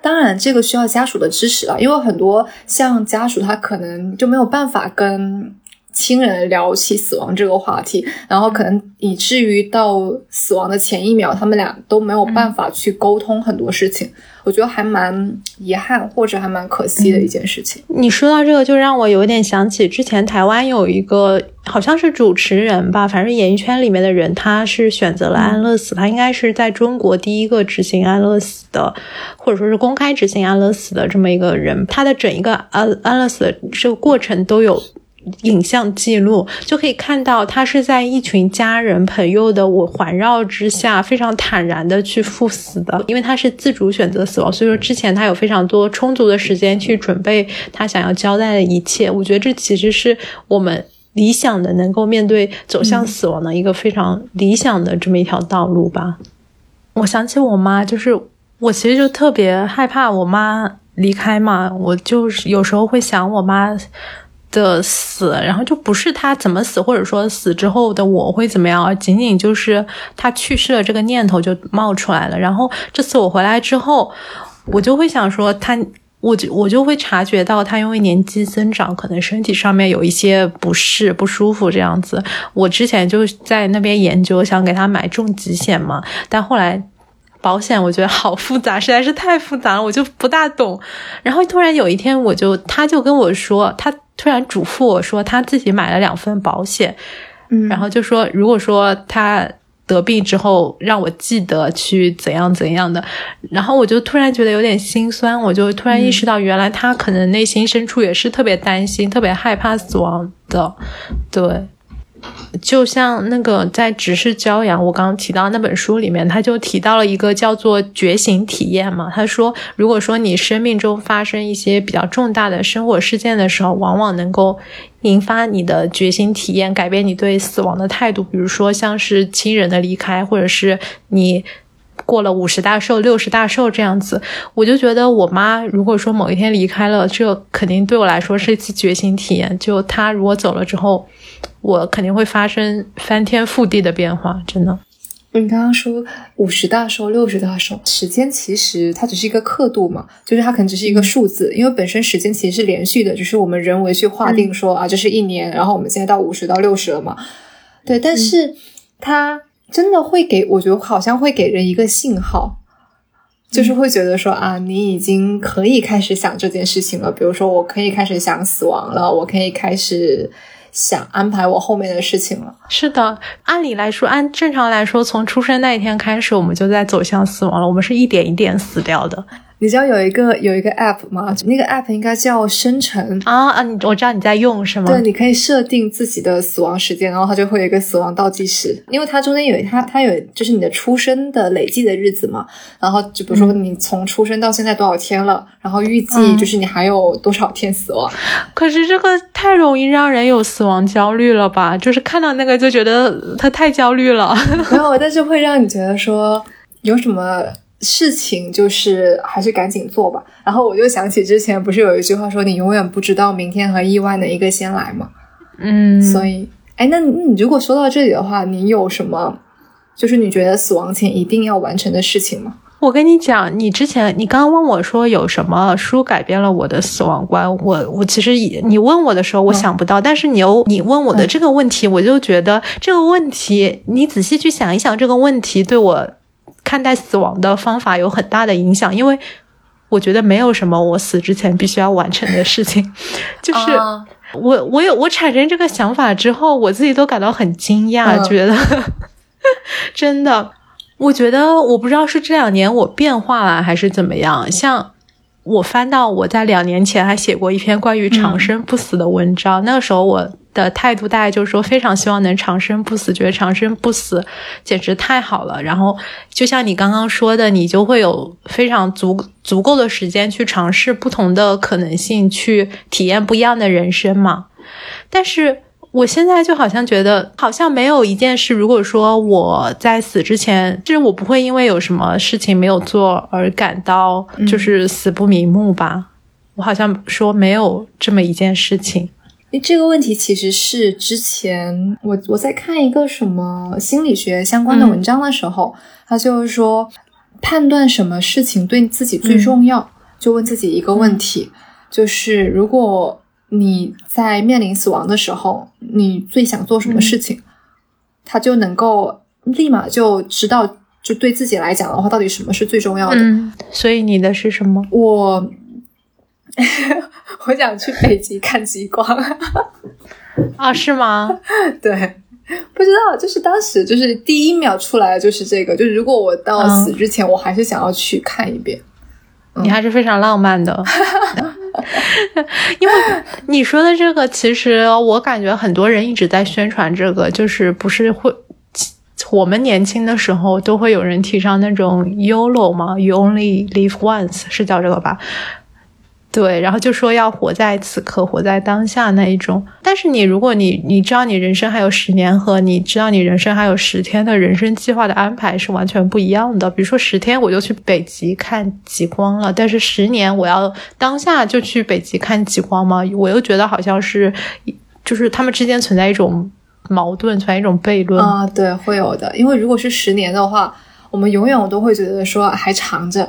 当然，这个需要家属的支持啊，因为很多像家属他可能就没有办法跟。亲人聊起死亡这个话题，然后可能以至于到死亡的前一秒，他们俩都没有办法去沟通很多事情。我觉得还蛮遗憾，或者还蛮可惜的一件事情。你说到这个，就让我有点想起之前台湾有一个好像是主持人吧，反正演艺圈里面的人，他是选择了安乐死，他应该是在中国第一个执行安乐死的，或者说是公开执行安乐死的这么一个人。他的整一个安安乐死的这个过程都有。影像记录就可以看到，他是在一群家人朋友的我环绕之下，非常坦然的去赴死的。因为他是自主选择死亡，所以说之前他有非常多充足的时间去准备他想要交代的一切。我觉得这其实是我们理想的能够面对走向死亡的一个非常理想的这么一条道路吧。我想起我妈，就是我其实就特别害怕我妈离开嘛，我就是有时候会想我妈。的死，然后就不是他怎么死，或者说死之后的我会怎么样，而仅仅就是他去世了这个念头就冒出来了。然后这次我回来之后，我就会想说他，我就我就会察觉到他因为年纪增长，可能身体上面有一些不适、不舒服这样子。我之前就在那边研究，想给他买重疾险嘛，但后来。保险我觉得好复杂，实在是太复杂了，我就不大懂。然后突然有一天，我就他就跟我说，他突然嘱咐我说，他自己买了两份保险，嗯，然后就说，如果说他得病之后，让我记得去怎样怎样的。然后我就突然觉得有点心酸，我就突然意识到，原来他可能内心深处也是特别担心、特别害怕死亡的，对。就像那个在《直视骄阳》，我刚刚提到那本书里面，他就提到了一个叫做觉醒体验嘛。他说，如果说你生命中发生一些比较重大的生活事件的时候，往往能够引发你的觉醒体验，改变你对死亡的态度。比如说，像是亲人的离开，或者是你过了五十大寿、六十大寿这样子。我就觉得我妈如果说某一天离开了，这肯定对我来说是一次觉醒体验。就她如果走了之后，我肯定会发生翻天覆地的变化，真的。你刚刚说五十大寿、六十大寿，时间其实它只是一个刻度嘛，就是它可能只是一个数字，因为本身时间其实是连续的，只是我们人为去划定说啊，这是一年，然后我们现在到五十到六十了嘛。对，但是它真的会给我觉得好像会给人一个信号，就是会觉得说啊，你已经可以开始想这件事情了，比如说我可以开始想死亡了，我可以开始。想安排我后面的事情了。是的，按理来说，按正常来说，从出生那一天开始，我们就在走向死亡了。我们是一点一点死掉的。你知道有一个有一个 app 吗？那个 app 应该叫生成啊啊！你我知道你在用是吗？对，你可以设定自己的死亡时间，然后它就会有一个死亡倒计时。因为它中间有它它有就是你的出生的累计的日子嘛，然后就比如说你从出生到现在多少天了，然后预计就是你还有多少天死亡。可是这个太容易让人有死亡焦虑了吧？就是看到那个就觉得它太焦虑了。没有，但是会让你觉得说有什么。事情就是还是赶紧做吧。然后我就想起之前不是有一句话说，你永远不知道明天和意外哪一个先来吗？嗯，所以，哎，那你如果说到这里的话，你有什么就是你觉得死亡前一定要完成的事情吗？我跟你讲，你之前你刚刚问我说有什么书改变了我的死亡观，我我其实你问我的时候我想不到，但是你又你问我的这个问题，我就觉得这个问题你仔细去想一想，这个问题对我。看待死亡的方法有很大的影响，因为我觉得没有什么我死之前必须要完成的事情。就是我，我有我产生这个想法之后，我自己都感到很惊讶，觉得 真的，我觉得我不知道是这两年我变化了还是怎么样。像我翻到我在两年前还写过一篇关于长生不死的文章，那个时候我。的态度大概就是说，非常希望能长生不死，觉得长生不死简直太好了。然后，就像你刚刚说的，你就会有非常足足够的时间去尝试不同的可能性，去体验不一样的人生嘛。但是，我现在就好像觉得，好像没有一件事，如果说我在死之前，就是我不会因为有什么事情没有做而感到就是死不瞑目吧。我好像说没有这么一件事情。这个问题其实是之前我我在看一个什么心理学相关的文章的时候，他就是说判断什么事情对自己最重要，就问自己一个问题，就是如果你在面临死亡的时候，你最想做什么事情，他就能够立马就知道，就对自己来讲的话，到底什么是最重要的。所以你的是什么？我。我想去北极看极光 啊？是吗？对，不知道，就是当时就是第一秒出来的就是这个，就是如果我到死之前，我还是想要去看一遍。你还是非常浪漫的，因为你说的这个，其实我感觉很多人一直在宣传这个，就是不是会我们年轻的时候都会有人提倡那种 YOLO 吗？You only live once 是叫这个吧？对，然后就说要活在此刻，活在当下那一种。但是你，如果你你知道你人生还有十年，和你知道你人生还有十天的人生计划的安排是完全不一样的。比如说十天我就去北极看极光了，但是十年我要当下就去北极看极光吗？我又觉得好像是，就是他们之间存在一种矛盾，存在一种悖论啊。对，会有的。因为如果是十年的话，我们永远我都会觉得说还长着。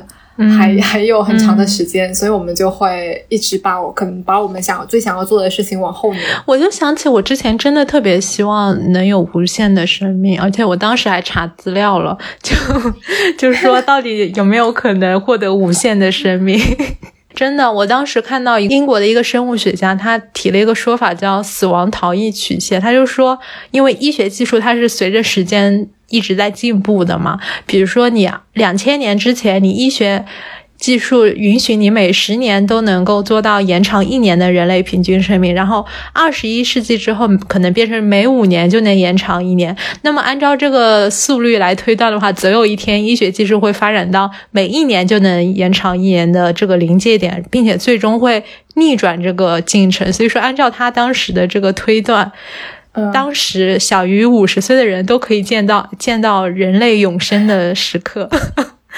还还有很长的时间，所以我们就会一直把我可能把我们想最想要做的事情往后面。我就想起我之前真的特别希望能有无限的生命，而且我当时还查资料了，就 就是说到底有没有可能获得无限的生命？真的，我当时看到英国的一个生物学家，他提了一个说法叫死亡逃逸曲线，他就说，因为医学技术它是随着时间。一直在进步的嘛，比如说你两千年之前，你医学技术允许你每十年都能够做到延长一年的人类平均寿命，然后二十一世纪之后可能变成每五年就能延长一年。那么按照这个速率来推断的话，总有一天医学技术会发展到每一年就能延长一年的这个临界点，并且最终会逆转这个进程。所以说，按照他当时的这个推断。当时小于五十岁的人都可以见到见到人类永生的时刻，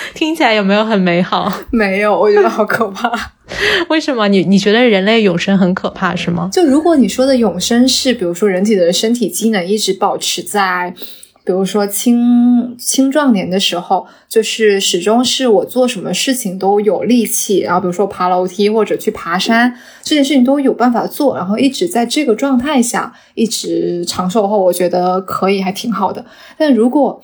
听起来有没有很美好？没有，我觉得好可怕。为什么？你你觉得人类永生很可怕是吗？就如果你说的永生是，比如说人体的身体机能一直保持在。比如说青青壮年的时候，就是始终是我做什么事情都有力气，然后比如说爬楼梯或者去爬山，这件事情都有办法做，然后一直在这个状态下一直长寿后，我觉得可以还挺好的。但如果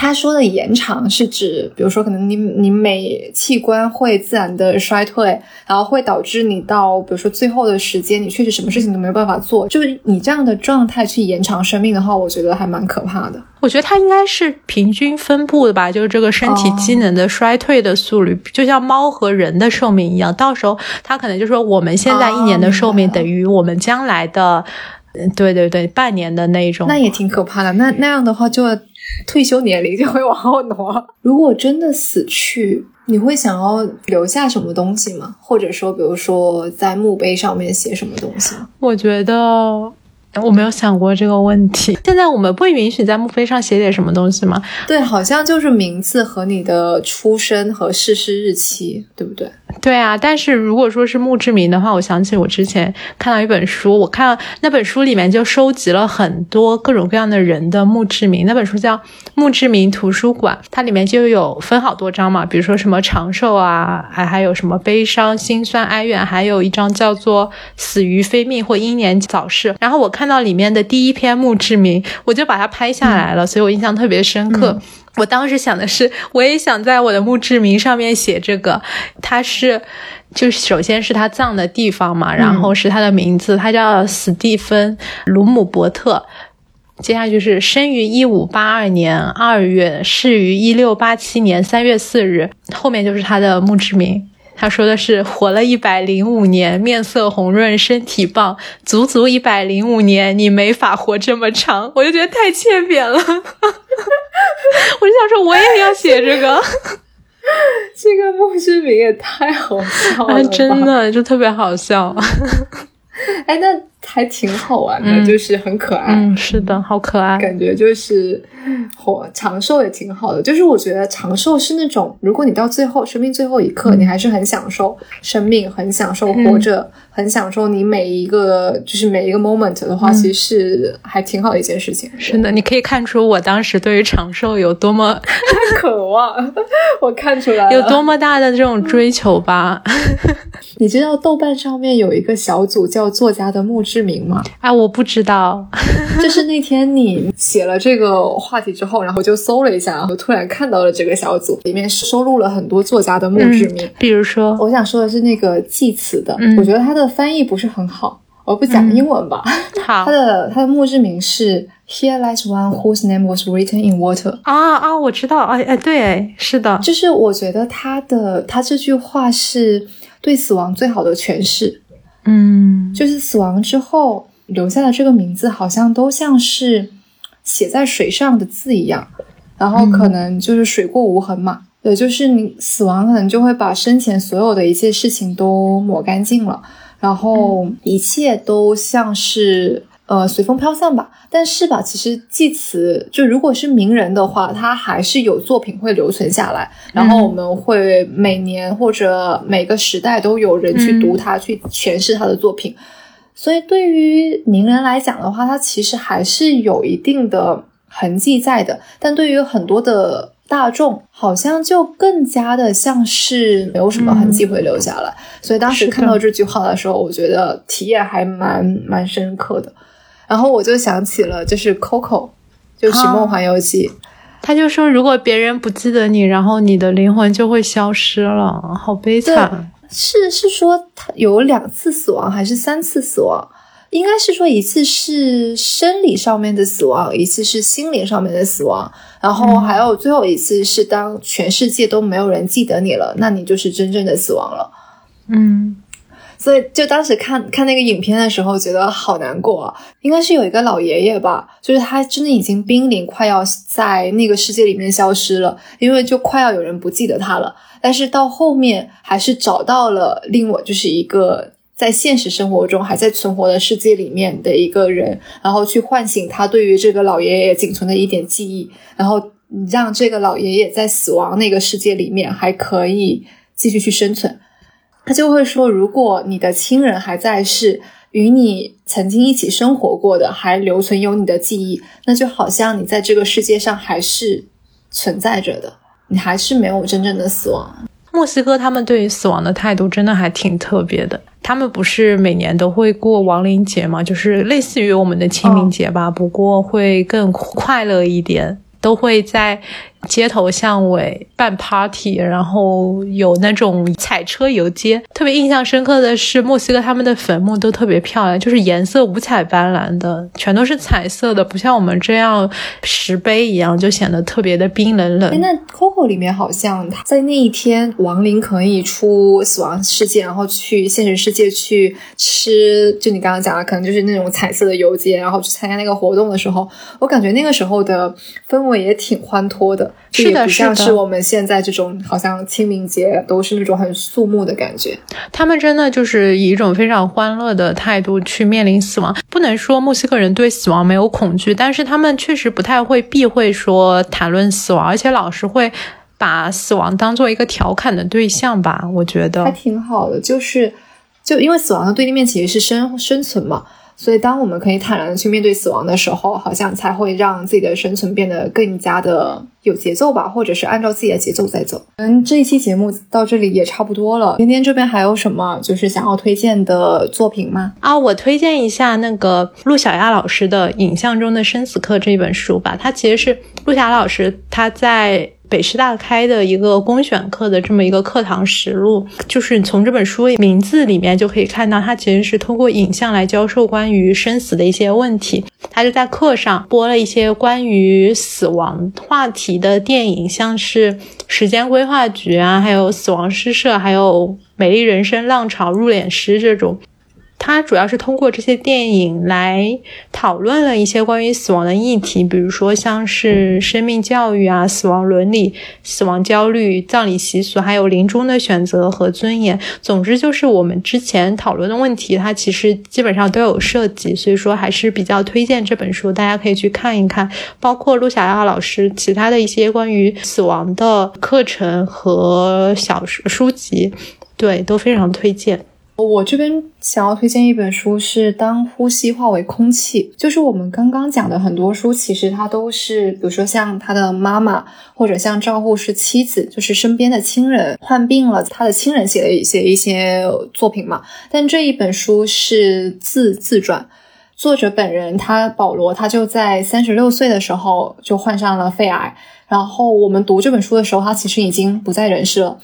他说的延长是指，比如说可能你你每器官会自然的衰退，然后会导致你到比如说最后的时间，你确实什么事情都没有办法做，就是你这样的状态去延长生命的话，我觉得还蛮可怕的。我觉得它应该是平均分布的吧，就是这个身体机能的衰退的速率，就像猫和人的寿命一样，到时候它可能就说我们现在一年的寿命等于我们将来的，对对对，半年的那一种，那也挺可怕的。那那样的话就。退休年龄就会往后挪。如果真的死去，你会想要留下什么东西吗？或者说，比如说在墓碑上面写什么东西？我觉得。我没有想过这个问题。现在我们不允许在墓碑上写点什么东西吗？对，好像就是名字和你的出生和逝世日期，对不对？对啊。但是如果说是墓志铭的话，我想起我之前看到一本书，我看那本书里面就收集了很多各种各样的人的墓志铭。那本书叫《墓志铭图书馆》，它里面就有分好多章嘛，比如说什么长寿啊，还还有什么悲伤、心酸、哀怨，还有一章叫做死于非命或英年早逝。然后我看。看到里面的第一篇墓志铭，我就把它拍下来了，所以我印象特别深刻。我当时想的是，我也想在我的墓志铭上面写这个。他是，就首先是他葬的地方嘛，然后是他的名字，他叫史蒂芬·鲁姆伯特。接下来就是生于一五八二年二月，逝于一六八七年三月四日。后面就是他的墓志铭。他说的是活了一百零五年，面色红润，身体棒，足足一百零五年，你没法活这么长，我就觉得太欠扁了。我就想说，我也要写这个，这个墓志铭也太好笑 了，真的就特别好笑。哎，那。还挺好玩的，就是很可爱。嗯，是的，好可爱。感觉就是活长寿也挺好的。就是我觉得长寿是那种，如果你到最后生命最后一刻，你还是很享受生命，很享受活着，很享受你每一个就是每一个 moment 的话，其实是还挺好的一件事情。是的，你可以看出我当时对于长寿有多么 渴望，我看出来了有多么大的这种追求吧。你知道豆瓣上面有一个小组叫作家的墓志。铭吗？哎，我不知道。就是那天你写了这个话题之后，然后就搜了一下，然后突然看到了这个小组，里面收录了很多作家的墓志铭。比如说，我想说的是那个祭词的，我觉得他的翻译不是很好，我不讲英文吧。好，他的他的墓志铭是 Here lies one whose name was written in water。啊啊，我知道，哎哎，对，是的，就是我觉得他的他这句话是对死亡最好的诠释。嗯，就是死亡之后留下的这个名字，好像都像是写在水上的字一样，然后可能就是水过无痕嘛。对，就是你死亡可能就会把生前所有的一切事情都抹干净了，然后一切都像是。呃，随风飘散吧。但是吧，其实祭词就如果是名人的话，他还是有作品会留存下来，然后我们会每年或者每个时代都有人去读他，去诠释他的作品。所以对于名人来讲的话，他其实还是有一定的痕迹在的。但对于很多的大众，好像就更加的像是没有什么痕迹会留下来。所以当时看到这句话的时候，我觉得体验还蛮蛮深刻的。然后我就想起了，就是 Coco，就《寻梦环游记》，他就说，如果别人不记得你，然后你的灵魂就会消失了，好悲惨。是是说他有两次死亡，还是三次死亡？应该是说一次是生理上面的死亡，一次是心灵上面的死亡，然后还有最后一次是当全世界都没有人记得你了，那你就是真正的死亡了。嗯。所以，就当时看看那个影片的时候，觉得好难过。啊。应该是有一个老爷爷吧，就是他真的已经濒临快要在那个世界里面消失了，因为就快要有人不记得他了。但是到后面还是找到了令我就是一个在现实生活中还在存活的世界里面的一个人，然后去唤醒他对于这个老爷爷仅存的一点记忆，然后让这个老爷爷在死亡那个世界里面还可以继续去生存。他就会说，如果你的亲人还在世，与你曾经一起生活过的，还留存有你的记忆，那就好像你在这个世界上还是存在着的，你还是没有真正的死亡。墨西哥他们对于死亡的态度真的还挺特别的。他们不是每年都会过亡灵节吗？就是类似于我们的清明节吧，不过会更快乐一点，都会在。街头巷尾办 party，然后有那种彩车游街。特别印象深刻的是，墨西哥他们的坟墓都特别漂亮，就是颜色五彩斑斓的，全都是彩色的，不像我们这样石碑一样，就显得特别的冰冷冷。那 Coco 里面好像在那一天，亡灵可以出死亡世界，然后去现实世界去吃，就你刚刚讲的，可能就是那种彩色的游街，然后去参加那个活动的时候，我感觉那个时候的氛围也挺欢脱的。是的，像是我们现在这种，好像清明节都是那种很肃穆的感觉。他们真的就是以一种非常欢乐的态度去面临死亡。不能说墨西哥人对死亡没有恐惧，但是他们确实不太会避讳说谈论死亡，而且老是会把死亡当做一个调侃的对象吧。我觉得还挺好的，就是就因为死亡的对立面其实是生生存嘛。所以，当我们可以坦然的去面对死亡的时候，好像才会让自己的生存变得更加的有节奏吧，或者是按照自己的节奏在走。嗯，这一期节目到这里也差不多了。今天这边还有什么就是想要推荐的作品吗？啊，我推荐一下那个陆小亚老师的《影像中的生死课》这本书吧。它其实是陆小亚老师他在。北师大开的一个公选课的这么一个课堂实录，就是从这本书名字里面就可以看到，它其实是通过影像来教授关于生死的一些问题。他就在课上播了一些关于死亡话题的电影，像是《时间规划局》啊，还有《死亡诗社》，还有《美丽人生》《浪潮入殓师》这种。他主要是通过这些电影来讨论了一些关于死亡的议题，比如说像是生命教育啊、死亡伦理、死亡焦虑、葬礼习俗，还有临终的选择和尊严。总之，就是我们之前讨论的问题，它其实基本上都有涉及，所以说还是比较推荐这本书，大家可以去看一看。包括陆小亚老师其他的一些关于死亡的课程和小书书籍，对，都非常推荐。我这边想要推荐一本书，是《当呼吸化为空气》。就是我们刚刚讲的很多书，其实它都是，比如说像他的妈妈，或者像照护是妻子，就是身边的亲人患病了，他的亲人写的一些一些作品嘛。但这一本书是自自传，作者本人他保罗，他就在三十六岁的时候就患上了肺癌。然后我们读这本书的时候，他其实已经不在人世了。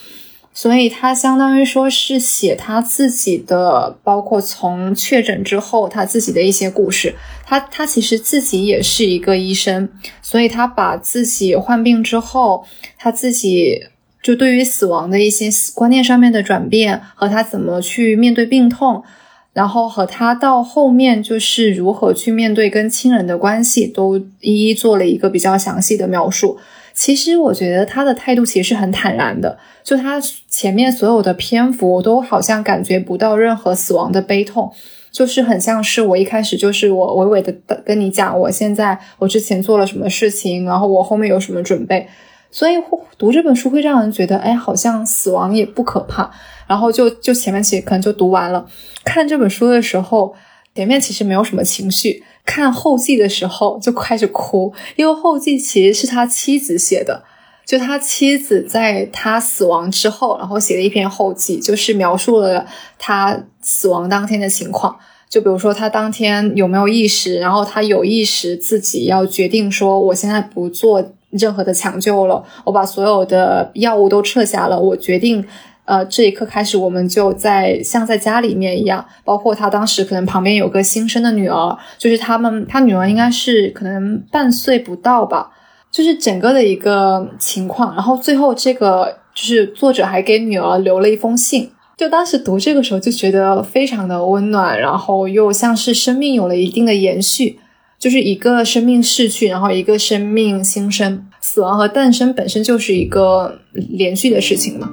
所以他相当于说是写他自己的，包括从确诊之后他自己的一些故事。他他其实自己也是一个医生，所以他把自己患病之后，他自己就对于死亡的一些观念上面的转变，和他怎么去面对病痛，然后和他到后面就是如何去面对跟亲人的关系，都一一做了一个比较详细的描述。其实我觉得他的态度其实是很坦然的，就他前面所有的篇幅，我都好像感觉不到任何死亡的悲痛，就是很像是我一开始就是我娓娓的跟你讲，我现在我之前做了什么事情，然后我后面有什么准备，所以读这本书会让人觉得，哎，好像死亡也不可怕，然后就就前面其实可能就读完了，看这本书的时候，前面其实没有什么情绪。看后记的时候就开始哭，因为后记其实是他妻子写的，就他妻子在他死亡之后，然后写了一篇后记，就是描述了他死亡当天的情况。就比如说他当天有没有意识，然后他有意识自己要决定说，我现在不做任何的抢救了，我把所有的药物都撤下了，我决定。呃，这一刻开始，我们就在像在家里面一样，包括他当时可能旁边有个新生的女儿，就是他们，他女儿应该是可能半岁不到吧，就是整个的一个情况。然后最后这个就是作者还给女儿留了一封信，就当时读这个时候就觉得非常的温暖，然后又像是生命有了一定的延续，就是一个生命逝去，然后一个生命新生，死亡和诞生本身就是一个连续的事情嘛。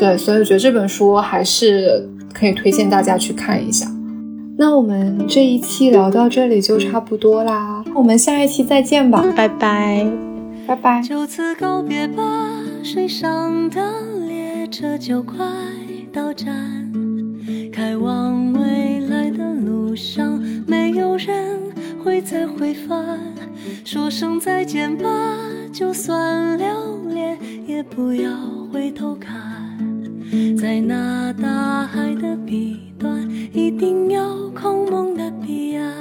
对，所以我觉得这本书还是可以推荐大家去看一下。那我们这一期聊到这里就差不多啦，我们下一期再见吧，拜拜，拜拜。就此告别吧，水上的列车就快到站，开往未来的路上，没有人会再回返。说声再见吧，就算留恋，也不要回头看，在那大海的彼端，一定有空梦的彼岸。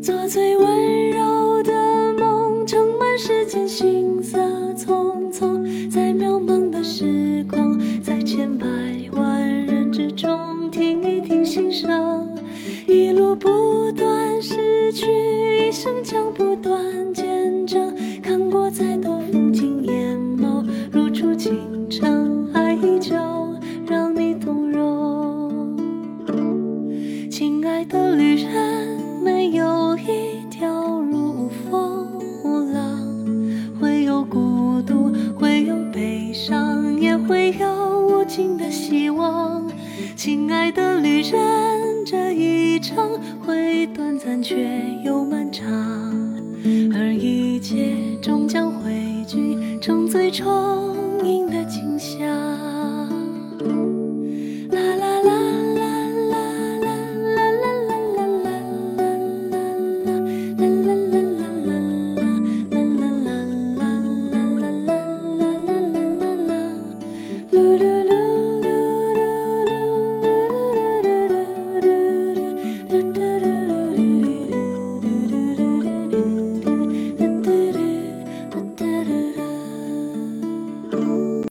做最温柔的梦，盛满世间行色匆匆，在渺茫的时光，在千百万人之中，听一听心声，一路不断失去，一生将不断见证，看过再多风景，眼眸如初清真爱依旧让你动容亲爱的旅人没有一条路无风无浪会有孤独会有悲伤也会有无尽的希望。亲爱的旅人这一程会短暂却又漫长而一切终将最充盈的景象